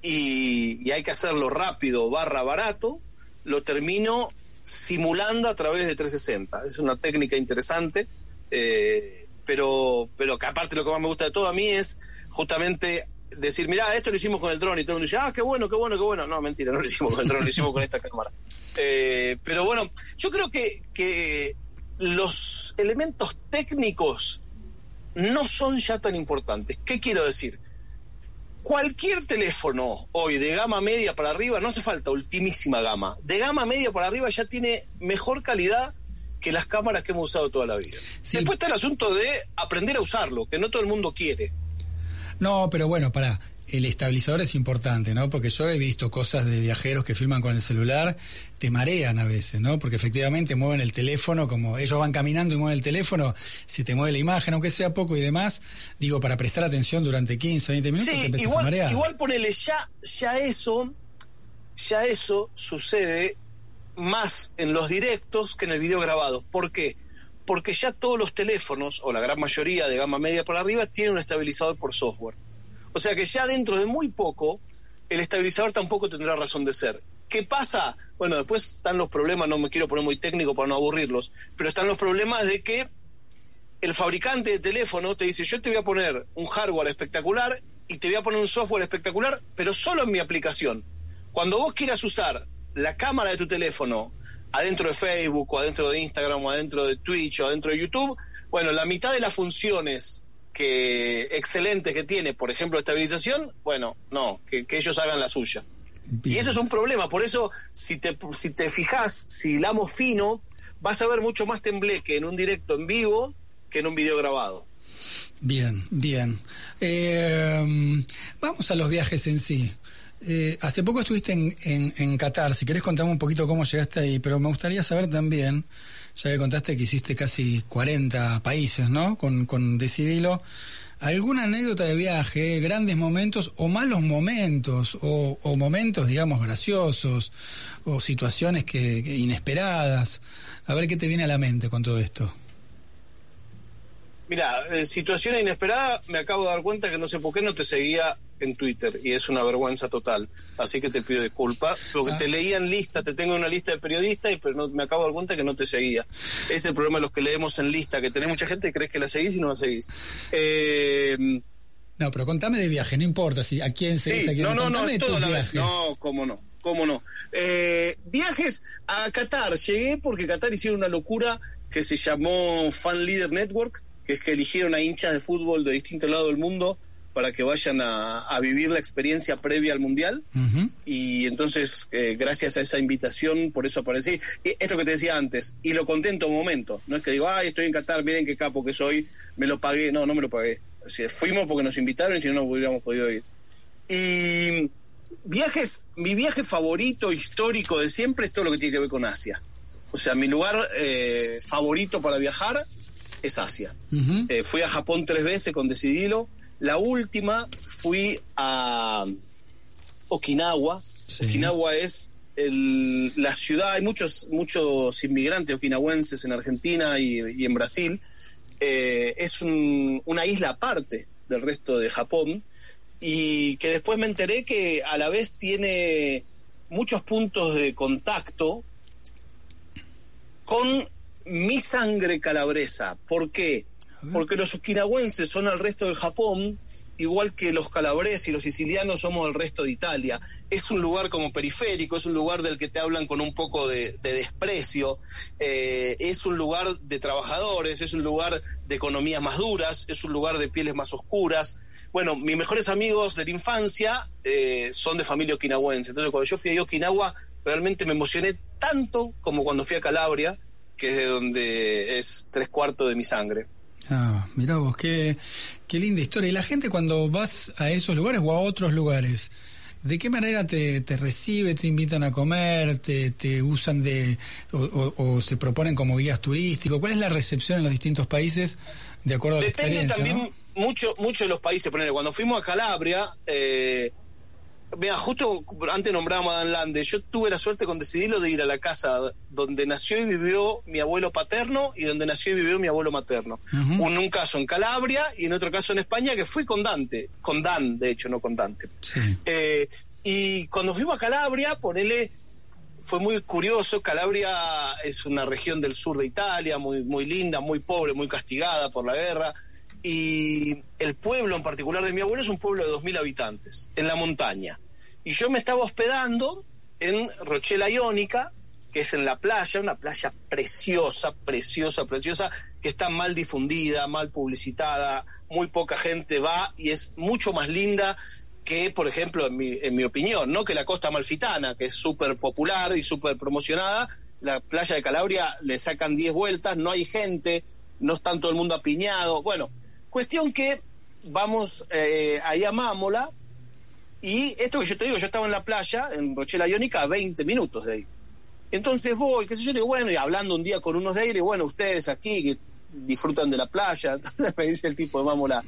y, y hay que hacerlo rápido barra barato, lo termino simulando a través de 360. Es una técnica interesante, eh, pero, pero que aparte lo que más me gusta de todo a mí es justamente decir, mira, esto lo hicimos con el dron y todo el mundo dice, ah, qué bueno, qué bueno, qué bueno. No, mentira, no lo hicimos con el dron, lo hicimos con esta cámara. Eh, pero bueno, yo creo que, que los elementos técnicos no son ya tan importantes. ¿Qué quiero decir? Cualquier teléfono hoy de gama media para arriba, no hace falta ultimísima gama, de gama media para arriba ya tiene mejor calidad que las cámaras que hemos usado toda la vida. Sí. Después está el asunto de aprender a usarlo, que no todo el mundo quiere. No, pero bueno, para el estabilizador es importante, ¿no? Porque yo he visto cosas de viajeros que filman con el celular, te marean a veces, ¿no? Porque efectivamente mueven el teléfono, como ellos van caminando y mueven el teléfono, se te mueve la imagen, aunque sea poco y demás, digo, para prestar atención durante 15, 20 minutos te empiezas a igual, marear. igual ponele ya, ya eso, ya eso sucede más en los directos que en el video grabado. ¿Por qué? Porque ya todos los teléfonos, o la gran mayoría de gama media para arriba, tienen un estabilizador por software. O sea que ya dentro de muy poco, el estabilizador tampoco tendrá razón de ser. ¿Qué pasa? Bueno, después están los problemas, no me quiero poner muy técnico para no aburrirlos, pero están los problemas de que el fabricante de teléfono te dice, yo te voy a poner un hardware espectacular y te voy a poner un software espectacular, pero solo en mi aplicación. Cuando vos quieras usar la cámara de tu teléfono adentro de Facebook o adentro de Instagram o adentro de Twitch o adentro de YouTube, bueno, la mitad de las funciones que excelentes que tiene, por ejemplo, estabilización, bueno, no, que, que ellos hagan la suya. Bien. Y eso es un problema, por eso si te, si te fijas, si hilamos fino, vas a ver mucho más tembleque en un directo en vivo que en un video grabado. Bien, bien. Eh, vamos a los viajes en sí. Eh, hace poco estuviste en, en, Qatar, si querés contarme un poquito cómo llegaste ahí, pero me gustaría saber también, ya que contaste que hiciste casi 40 países, ¿no? Con, con Decidilo. ¿Alguna anécdota de viaje, grandes momentos o malos momentos, o, momentos, digamos, graciosos, o situaciones que, que inesperadas? A ver qué te viene a la mente con todo esto. Mira, en situación inesperada, me acabo de dar cuenta que no sé por qué no te seguía en Twitter y es una vergüenza total. Así que te pido disculpas, porque Ah. te leía en lista, te tengo en una lista de periodistas, y pero no, me acabo de dar cuenta que no te seguía. Ese es el problema de los que leemos en lista, que tenés mucha gente que crees que la seguís y no la seguís. Eh, No, pero contame de viaje, no importa si a quién seguís, Sí, a quién no, no, no, de tus viajes. No, cómo no, cómo no. Eh, viajes a Qatar. Llegué porque Qatar hicieron una locura que se llamó Fan Leader Network, que es que eligieron a hinchas de fútbol de distintos lados del mundo para que vayan a, a vivir la experiencia previa al Mundial. Y entonces, eh, gracias a esa invitación, por eso aparecí. Y esto que te decía antes, y lo conté en todo momento. No es que digo, ay, estoy en Qatar, miren qué capo que soy, me lo pagué. No, no me lo pagué. O sea, fuimos porque nos invitaron y si no, no hubiéramos podido ir. Y viajes, mi viaje favorito histórico de siempre es todo lo que tiene que ver con Asia. O sea, mi lugar eh, favorito para viajar es Asia. Eh, fui a Japón tres veces con Decidilo. La última fui a Okinawa. Sí. Okinawa es el- la ciudad, hay muchos, muchos inmigrantes okinawenses en Argentina y, y en Brasil. Eh, es un- una isla aparte del resto de Japón y que después me enteré que a la vez tiene muchos puntos de contacto con mi sangre calabresa. ¿Por qué? Porque los okinawenses son al resto del Japón, igual que los calabreses y los sicilianos somos el resto de Italia. Es un lugar como periférico, es un lugar del que te hablan con un poco de, de desprecio, eh, es un lugar de trabajadores, es un lugar de economías más duras, es un lugar de pieles más oscuras. Bueno, mis mejores amigos de la infancia eh, son de familia okinawense. Entonces, cuando yo fui a Okinawa, realmente me emocioné tanto como cuando fui a Calabria, que es de donde es tres cuartos de mi sangre. Ah, mirá vos, qué, qué linda historia. Y la gente cuando vas a esos lugares o a otros lugares, ¿de qué manera te, te recibe, te invitan a comer, te, te usan de, o, o- o se proponen como guías turísticos? ¿Cuál es la recepción en los distintos países de acuerdo a la Depende experiencia? también ¿no? mucho, mucho de los países. Cuando fuimos a Calabria, eh, Mira, justo antes nombrábamos a Dan Lande, yo tuve la suerte con decidirlo de ir a la casa donde nació y vivió mi abuelo paterno y donde nació y vivió mi abuelo materno. Ujú. En un caso en Calabria y en otro caso en España que fui con Dante, con Dan, de hecho, no con Dante. Sí. Eh, y cuando fuimos a Calabria, ponele, fue muy curioso. Calabria es una región del sur de Italia, muy, muy linda, muy pobre, muy castigada por la guerra. Y el pueblo en particular de mi abuelo es un pueblo de 2.000 habitantes, en la montaña. Y yo me estaba hospedando en Rochela Iónica, que es en la playa, una playa preciosa, preciosa, preciosa, que está mal difundida, mal publicitada, muy poca gente va y es mucho más linda que, por ejemplo, en mi, en mi opinión, no que la costa malfitana, que es súper popular y súper promocionada, la playa de Calabria le sacan 10 vueltas, no hay gente, no está todo el mundo apiñado. Bueno, cuestión que vamos eh, ahí a Mámola y esto que yo te digo, yo estaba en la playa, en Rochela Iónica, a 20 minutos de ahí. Entonces voy, qué sé yo, digo, bueno, y hablando un día con unos de ahí, digo, bueno, ustedes aquí que disfrutan de la playa, me dice el tipo de Mámola,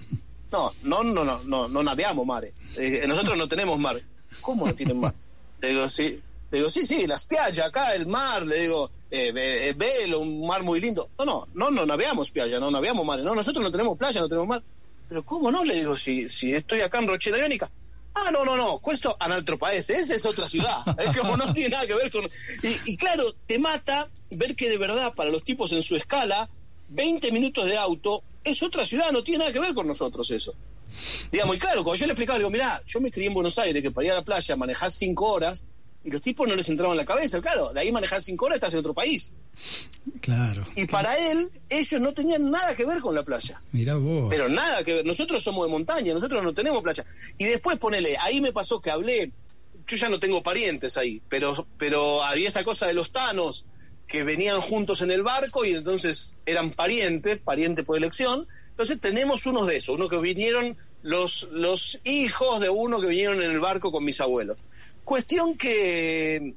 no, no, no, no, no, no naveamos mare. Eh, nosotros no tenemos mar. ¿Cómo no tienen mar? Le digo, sí. Le digo, sí, sí, las playas acá, el mar, le digo, eh, eh, velo, un mar muy lindo. No, no, no, no naveamos playa, no naveamos mar. No, nosotros no tenemos playa, no tenemos mar. Pero ¿cómo no? Le digo, si, si estoy acá en Rochela Iónica. Ah, no, no, no, questo an altro paese, esa es otra ciudad. Es como no tiene nada que ver con... Y, y claro, te mata ver que de verdad para los tipos en su escala, 20 minutos de auto es otra ciudad, no tiene nada que ver con nosotros eso. Digamos, y claro, cuando yo le explicaba, le digo, mirá, yo me crié en Buenos Aires, que para ir a la playa manejás cinco horas, y los tipos no les entraban en la cabeza, claro, de ahí manejás cinco horas, estás en otro país. Claro. Y para él, ellos no tenían nada que ver con la playa. Mirá vos. Pero nada que ver. Nosotros somos de montaña, nosotros no tenemos playa. Y después ponele, ahí me pasó que hablé, yo ya no tengo parientes ahí, pero, pero había esa cosa de los tanos que venían juntos en el barco y entonces eran parientes, parientes por elección. Entonces tenemos unos de esos, uno que vinieron los, los hijos de uno que vinieron en el barco con mis abuelos. Cuestión que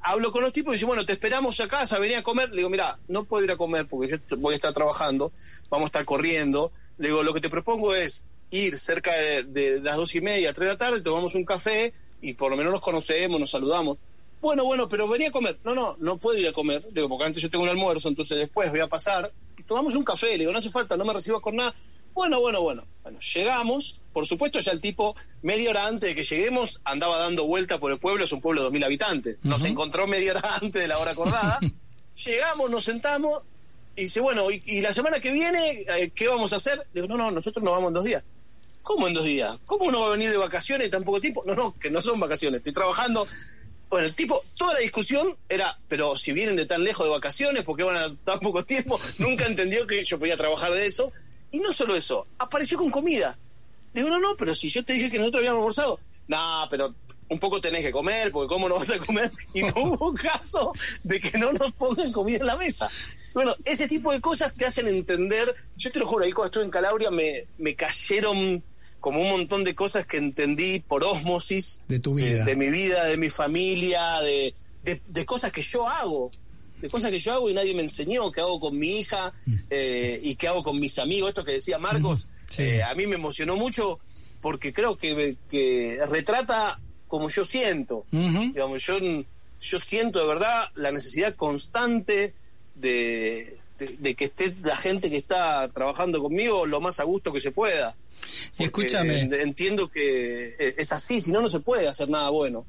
hablo con los tipos y dicen, bueno, te esperamos a casa, venía a comer. Le digo, mira, no puedo ir a comer porque yo voy a estar trabajando, vamos a estar corriendo. Le digo, lo que te propongo es ir cerca de, de las dos y media, tres de la tarde, tomamos un café y por lo menos nos conocemos, nos saludamos. Bueno, bueno, pero venía a comer. No, no, no puedo ir a comer. Le digo, porque antes yo tengo un almuerzo, entonces después voy a pasar. Tomamos un café. Le digo, no hace falta, no me recibas con nada. Bueno, bueno, bueno. Bueno, llegamos. Por supuesto, ya el tipo, media hora antes de que lleguemos, andaba dando vuelta por el pueblo. Es un pueblo de dos mil habitantes. Nos encontró media hora antes de la hora acordada. Llegamos, nos sentamos. Y dice, bueno, ¿y, y la semana que viene eh, qué vamos a hacer? Le digo, no, no, nosotros nos vamos en dos días. ¿Cómo en dos días? ¿Cómo uno va a venir de vacaciones tan poco tiempo? No, no, que no son vacaciones. Estoy trabajando. Bueno, el tipo, toda la discusión era, pero si vienen de tan lejos de vacaciones, ¿por qué van a tan poco tiempo? Nunca entendió que yo podía trabajar de eso. Y no solo eso, apareció con comida. Le digo, no, no, pero si yo te dije que nosotros habíamos almorzado. No, pero un poco tenés que comer, porque ¿cómo no vas a comer? Y no hubo caso de que no nos pongan comida en la mesa. Bueno, ese tipo de cosas te hacen entender. Yo te lo juro, ahí cuando estuve en Calabria me, me cayeron como un montón de cosas que entendí por ósmosis De tu vida. de, mi vida, de mi familia, de, de, de cosas que yo hago, de cosas que yo hago y nadie me enseñó, que hago con mi hija eh, y que hago con mis amigos. Esto que decía Marcos, Sí. eh, a mí me emocionó mucho porque creo que, que retrata como yo siento. Digamos, yo, yo siento de verdad la necesidad constante de, de- de que esté la gente que está trabajando conmigo lo más a gusto que se pueda. Escúchame. Entiendo que eh, es así, si no, no se puede hacer nada bueno.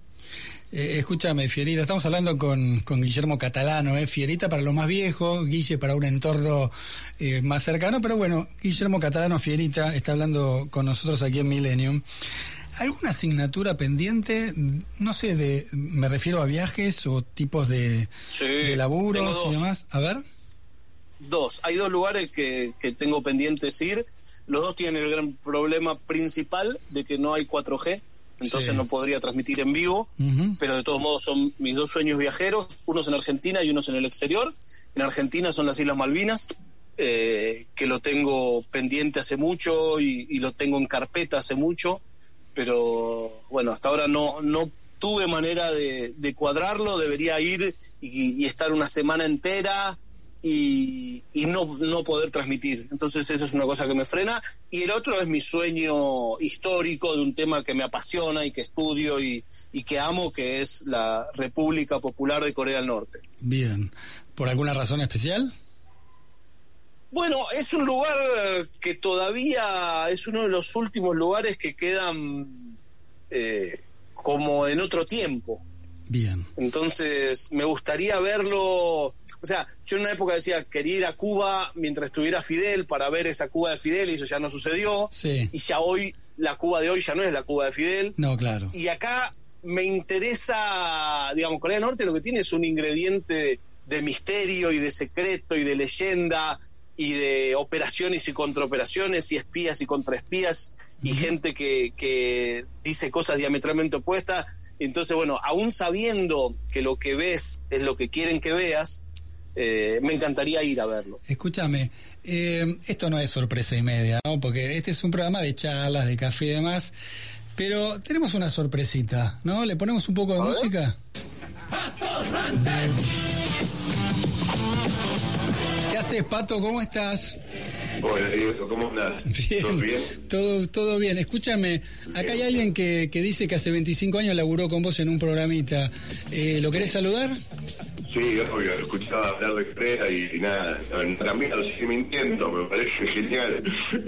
Eh, escúchame, Fierita, estamos hablando con, con Guillermo Catalano, ¿eh? Fierita para los más viejos, Guille para un entorno eh, más cercano, pero bueno, Guillermo Catalano, Fierita, está hablando con nosotros aquí en Millennium. ¿Alguna asignatura pendiente? No sé, de, me refiero a viajes o tipos de, Sí, de laburos y demás. A ver. Dos, hay dos lugares que, que tengo pendientes ir. Los dos tienen el gran problema principal de que no hay 4G, entonces Sí. no podría transmitir en vivo, pero de todos modos son mis dos sueños viajeros, unos en Argentina y unos en el exterior. En Argentina son las Islas Malvinas, eh, que lo tengo pendiente hace mucho y, y lo tengo en carpeta hace mucho, pero bueno, hasta ahora no, no tuve manera de, de cuadrarlo, debería ir y, y estar una semana entera y, y no, no poder transmitir. Entonces eso es una cosa que me frena. Y el otro es mi sueño histórico de un tema que me apasiona y que estudio y, y que amo, que es la República Popular de Corea del Norte. Bien. ¿Por alguna razón especial? Bueno, es un lugar que todavía es uno de los últimos lugares que quedan eh, como en otro tiempo. Bien. Entonces, me gustaría verlo. O sea, yo en una época decía, quería ir a Cuba mientras estuviera Fidel para ver esa Cuba de Fidel y eso ya no sucedió. Sí. Y ya hoy, la Cuba de hoy ya no es la Cuba de Fidel. No, claro. Y acá me interesa, digamos, Corea del Norte lo que tiene es un ingrediente de misterio y de secreto y de leyenda y de operaciones y contraoperaciones y espías y contraespías y gente que, que dice cosas diametralmente opuestas. Entonces, bueno, aún sabiendo que lo que ves es lo que quieren que veas, eh, me encantaría ir a verlo. Escúchame, eh, esto no es sorpresa y media, ¿no? Porque este es un programa de charlas, de café y demás. Pero tenemos una sorpresita, ¿no? ¿Le ponemos un poco de música? ¿Qué haces, Pato? ¿Cómo estás? Hola, Diego, ¿cómo andás? Bien. ¿Todo bien? Todo, todo bien. Escúchame, acá hay alguien que, que dice que hace 25 años laburó con vos en un programita. Eh, ¿Lo querés saludar? Sí, obvio, escuchaba hablar de Corea y, y nada, también lo sigue mintiendo, me parece genial.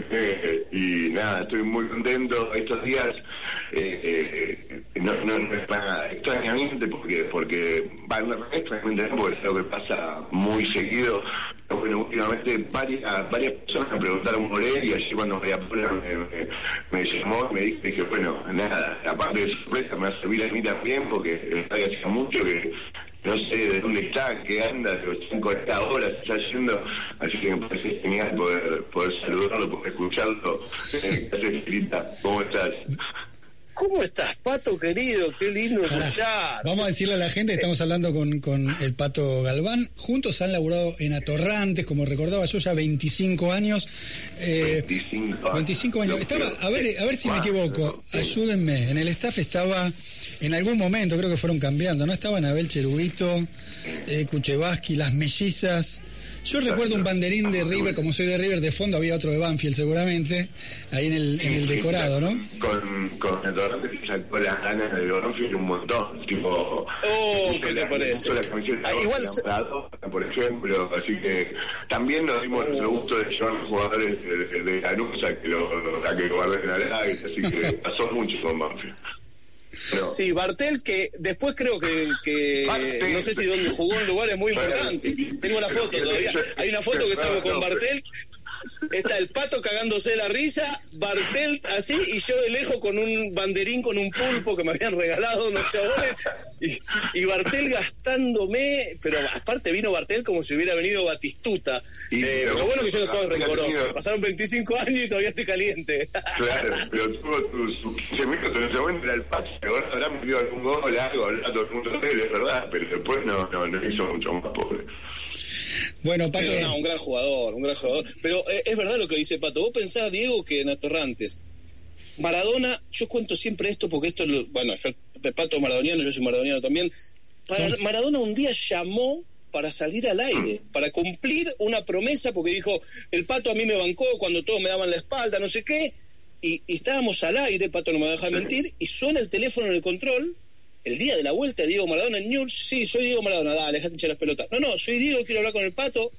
Eh, y nada, estoy muy contento estos días. eh, eh, no, no, no es nada extrañamente porque porque va no es extrañamente porque es algo que pasa muy seguido bueno últimamente varias varias personas me preguntaron por él y allí cuando me, me, me llamó me dijo dije bueno nada aparte de sorpresa me va a servir a mí también porque hacía mucho que no sé de dónde está, qué anda, de 50 horas está yendo, así que me parece genial poder, poder saludarlo, poder escucharlo. ¿Cómo estás? ¿Cómo estás, Pato querido? Qué lindo escuchar. Vamos a decirle a la gente, estamos hablando con, con el Pato Galván. Juntos han laburado en Atorrantes, como recordaba yo, ya 25 años. Eh, 25 años. 25 años. Estaba, a ver, a ver si me equivoco, ayúdenme. En el staff estaba, en algún momento, creo que fueron cambiando, ¿no? Estaban Abel Cherubito, eh, Kuchevaski, las mellizas. Yo recuerdo un banderín de River, como soy de River, de fondo había otro de Banfield seguramente, ahí en el, en el decorado, ¿no? Con, con el Torrente se sacó las ganas de Banfield un montón, tipo... Oh, ¿qué te la- parece? la Ah, igual a por ejemplo, así que también nos dimos el gusto de llevar jugadores de, de, de Lanús a que lo, a que guarden al aire, así que pasó mucho con Banfield. Pero- Sí, Bartel, que después creo que, que Bartel. no sé si donde jugó en lugares muy importantes. Tengo la foto todavía. Hay una foto que estamos con Bartel. Está el pato cagándose de la risa, Bartel así, y yo de lejos con un banderín con un pulpo que me habían regalado unos chabones, y, y Bartel gastándome, pero aparte vino Bartel como si hubiera venido Batistuta. Y- Eh, pero- lo bueno que yo no soy rencoroso. Pasaron 25 años y todavía estoy caliente. Claro, pero tuvo sus 15 minutos en ese momento era el paso, ahora habrá metido algún gol, algo, habrá todo el mundo de él, es verdad, pero después no, no, no hizo mucho más pobre. Bueno, Pato, Pero no, un gran jugador, un gran jugador. Pero eh, es verdad lo que dice Pato. Vos pensás, Diego, que en Atorrantes, Maradona, yo cuento siempre esto porque esto, lo- bueno, yo, Pato es maradoniano, yo soy maradoniano también. Para- Maradona un día llamó para salir al aire, para cumplir una promesa, porque dijo, el Pato a mí me bancó cuando todos me daban la espalda, no sé qué, y, y estábamos al aire, Pato no me deja mentir, y suena el teléfono en el control, el día de la vuelta, Diego Maradona en News, sí, soy Diego Maradona, dale, dejate echar las pelotas. No, no, soy Diego, quiero hablar con el Pato,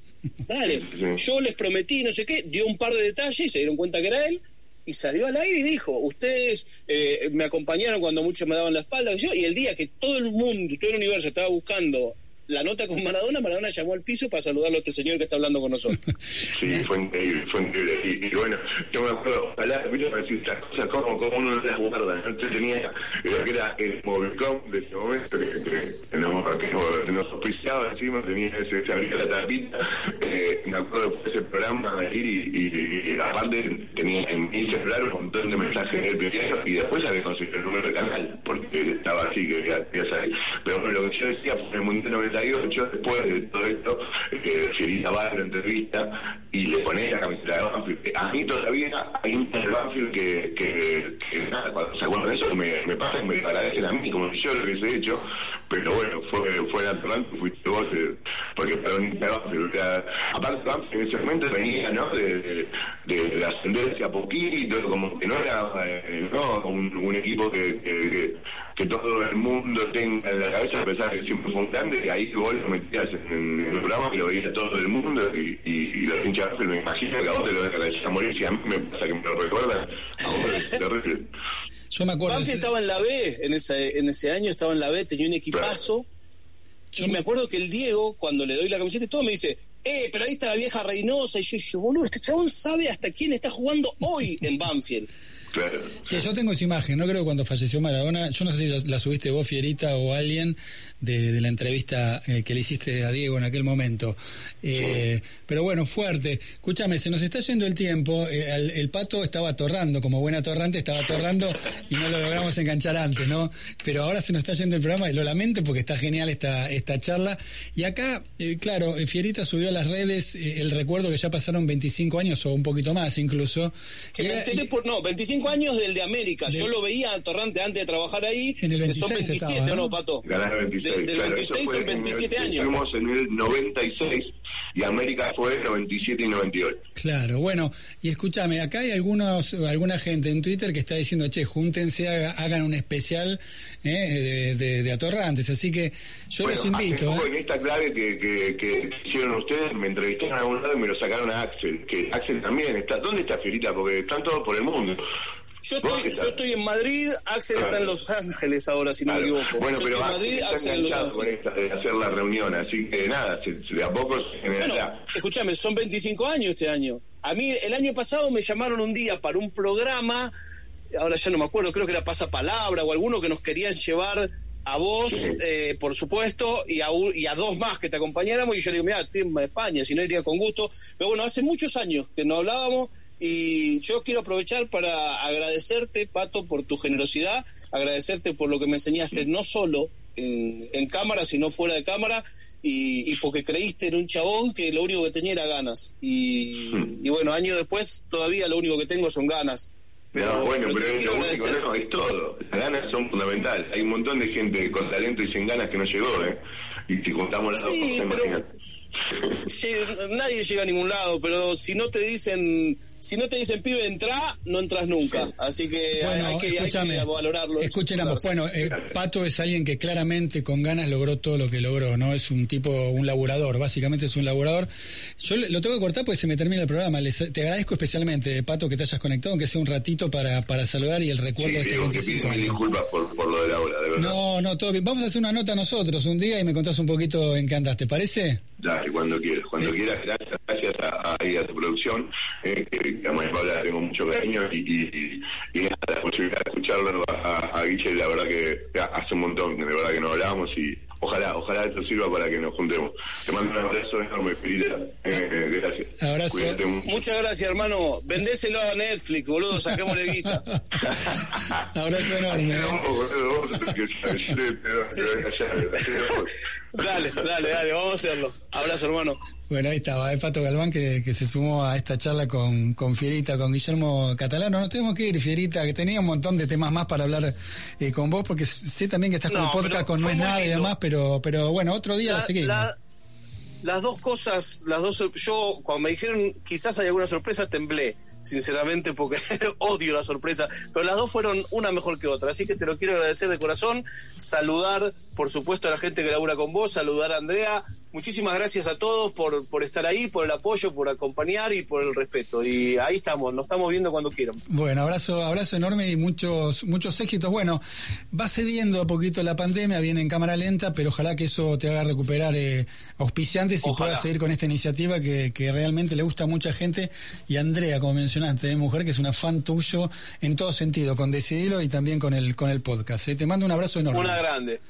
dale, yo les prometí, no sé qué, dio un par de detalles y se dieron cuenta que era él, y salió al aire y dijo, ustedes eh, me acompañaron cuando muchos me daban la espalda, y yo, y el día que todo el mundo, todo el universo estaba buscando la nota con Maradona, Maradona llamó al piso para saludarlo a este señor que está hablando con nosotros. Sí, fue increíble, fue increíble. Y, bueno, yo me acuerdo, ojalá, decir estas cosas, como, como uno no las guarda. Yo tenía lo que era el Movilcom de ese momento, que, que, nos, que auspiciaba encima, tenía ese, se abría la tapita. Eh, me acuerdo de ese programa de ir y, y, y aparte tenía en mi celular un montón de mensajes primero y después había conseguido el número de canal, porque estaba así, que ya, ya sabía. Pero bueno, lo que yo decía fue el Mundial 98, después de todo esto, eh, Fierita va a la entrevista y le pone la camiseta de Banfield. A mí todavía hay un del Banfield que, que, que nada, cuando se acuerdan de eso me, me pasa y me agradecen a mí, como si yo lo hubiese hecho, pero bueno, fue, fue natural que fuiste vos, eh, porque para un aparte en ese momento venía, ¿no? De, de, ascendencia a poquito, como que no era eh, ¿no? Un, equipo que, que, que, todo el mundo tenga en la cabeza, a pesar de que siempre fue un grande, y ahí vos lo metías en, el programa que lo veía todo el mundo, y, y, y los hinchas me imagino que a vos te lo dejan a morir, si a mí me pasa que me lo recuerdan, a vos te yo me acuerdo. Banfield estaba en la B en ese, en ese año, estaba en la B, tenía un equipazo. Y me acuerdo que el Diego, cuando le doy la camiseta y todo, me dice, eh, pero ahí está la vieja Reynosa. Y yo dije, boludo, este chabón sabe hasta quién está jugando hoy en Banfield. Que yo tengo esa imagen, no creo que cuando falleció Maradona, yo no sé si la, subiste vos, Fierita, o alguien de, la entrevista eh, que le hiciste a Diego en aquel momento. Eh, pero bueno, fuerte. Escúchame, se nos está yendo el tiempo. Eh, el, pato estaba atorrando, como buena atorrante, estaba atorrando y no lo logramos enganchar antes, ¿no? Pero ahora se nos está yendo el programa y lo lamento porque está genial esta, esta charla. Y acá, claro, Fierita subió a las redes el recuerdo que ya pasaron 25 años o un poquito más incluso. Que me por, no, 25 años del de América. Yo lo veía a Torrante antes de trabajar ahí. En el 26 son 27, estaba, ¿no? Pato? Ganar 26. del 26 son 27 años. Fuimos en el 96 y América fue 97 y 98. Claro, bueno, y escúchame, acá hay algunos, alguna gente en Twitter que está diciendo, che, júntense, hagan un especial eh, de, de, atorrantes, así que yo los invito. ¿eh? En esta clave que, que, que, hicieron ustedes, me entrevistaron a algún lado y me lo sacaron a Axel, que Axel también está, ¿dónde está Fiorita? Porque están todos por el mundo. Yo estoy, yo estoy en Madrid, Axel está en Los Ángeles ahora, si no me equivoco. Bueno, pero en Madrid, Axel en Los Ángeles. con esta de hacer la reunión, así que nada, de a poco se bueno, Escúchame, son 25 años este año. A mí el año pasado me llamaron un día para un programa, ahora ya no me acuerdo, creo que era Pasapalabra o alguno que nos querían llevar a vos, eh, por supuesto, y a, y a dos más que te acompañáramos. Y yo le digo, mira, estoy en España, si no iría con gusto. Pero bueno, hace muchos años que no hablábamos y yo quiero aprovechar para agradecerte, Pato, por tu generosidad, agradecerte por lo que me enseñaste, no solo en, cámara, sino fuera de cámara, y, porque creíste en un chabón que lo único que tenía era ganas. Y, bueno, años después todavía lo único que tengo son ganas. Pero, bueno, pero, es lo único, no, es todo. Las ganas son fundamentales. Hay un montón de gente con talento y sin ganas que no llegó, ¿eh? Y si contamos las dos cosas, nadie llega a ningún lado, pero si no te dicen si no te dicen pibe, entra, no entras nunca. Así que, hay, que valorarlo. Escuchen Bueno, eh, Pato es alguien que claramente con ganas logró todo lo que logró, ¿no? Es un tipo, un laburador, básicamente es un laburador. Yo lo tengo que cortar porque se me termina el programa. te agradezco especialmente, Pato, que te hayas conectado, aunque sea un ratito para, para saludar y el recuerdo de este 25 años. disculpas por, por, lo de la hora, de verdad. No, no, todo bien. Vamos a hacer una nota nosotros un día y me contás un poquito en qué andas, ¿te parece? Dale, cuando quieras. Cuando quieras, gracias, gracias a, a, tu producción. Eh, digamos, Paula tengo mucho cariño y, y, y, nada, la posibilidad de escucharlo a, a Guille, la verdad que hace un montón, de verdad que no hablábamos y ojalá, ojalá esto sirva para que nos juntemos. Te mando un abrazo enorme, Pirita. Eh, eh, gracias. Abrazo. Muchas gracias, hermano. Vendéselo a Netflix, boludo, saquémosle guita. abrazo enorme. Dale, dale, dale, vamos a hacerlo. Abrazo, hermano. Bueno, ahí estaba, el Pato Galván que, que, se sumó a esta charla con, con Fierita, con Guillermo Catalano. Nos tenemos que ir, Fierita, que tenía un montón de temas más para hablar eh, con vos, porque sé también que estás con el podcast con No es nada y demás, pero, pero bueno, otro día la, seguimos. las dos cosas, las dos, yo cuando me dijeron quizás hay alguna sorpresa, temblé sinceramente, porque odio la sorpresa, pero las dos fueron una mejor que otra, así que te lo quiero agradecer de corazón, saludar, por supuesto, a la gente que labura con vos, saludar a Andrea, muchísimas gracias a todos por, por estar ahí, por el apoyo, por acompañar y por el respeto. Y ahí estamos, nos estamos viendo cuando quieran. Bueno, abrazo, abrazo enorme y muchos, muchos éxitos. Bueno, va cediendo a poquito la pandemia, viene en cámara lenta, pero ojalá que eso te haga recuperar eh, auspiciantes y puedas seguir con esta iniciativa que, que, realmente le gusta a mucha gente. Y Andrea, como mencionaste, de mujer que es una fan tuyo en todo sentido, con Decidilo y también con el, con el podcast. ¿eh? Te mando un abrazo enorme. Una grande.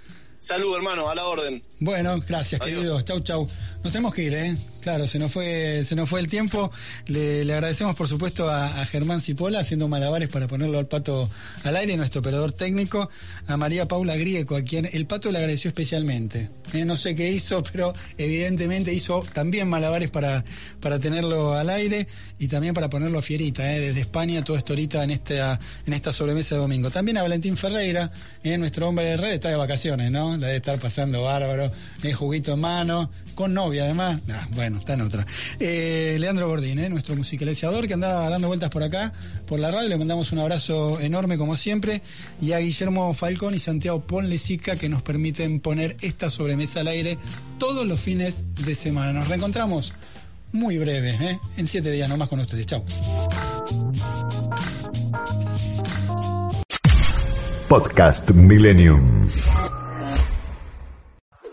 Salud, hermano, a la orden. Bueno, gracias, queridos. Chau, chau. Nos tenemos que ir, ¿eh? Claro, se nos fue, se nos fue el tiempo. Le, le agradecemos, por supuesto, a, Germán Cipolla haciendo malabares para ponerlo al pato al aire, nuestro operador técnico, a María Paula Grieco, a quien el pato le agradeció especialmente. Eh, no sé qué hizo, pero evidentemente hizo también malabares para, para tenerlo al aire y también para ponerlo a fierita, eh, desde España, todo esto ahorita en esta, en esta sobremesa de domingo. También a Valentín Ferreira, eh, nuestro hombre de red, está de vacaciones, ¿no? La de estar pasando bárbaro, eh, juguito en mano, con novia además. Bueno, está en otra. Eh, Leandro Gordín, eh, nuestro musicalizador que andaba dando vueltas por acá, por la radio, le mandamos un abrazo enorme como siempre. Y a Guillermo Falcón y Santiago Ponlesica que nos permiten poner esta sobremesa al aire todos los fines de semana. Nos reencontramos muy breve, ¿eh? en siete días nomás con ustedes. Chau. Podcast Millennium.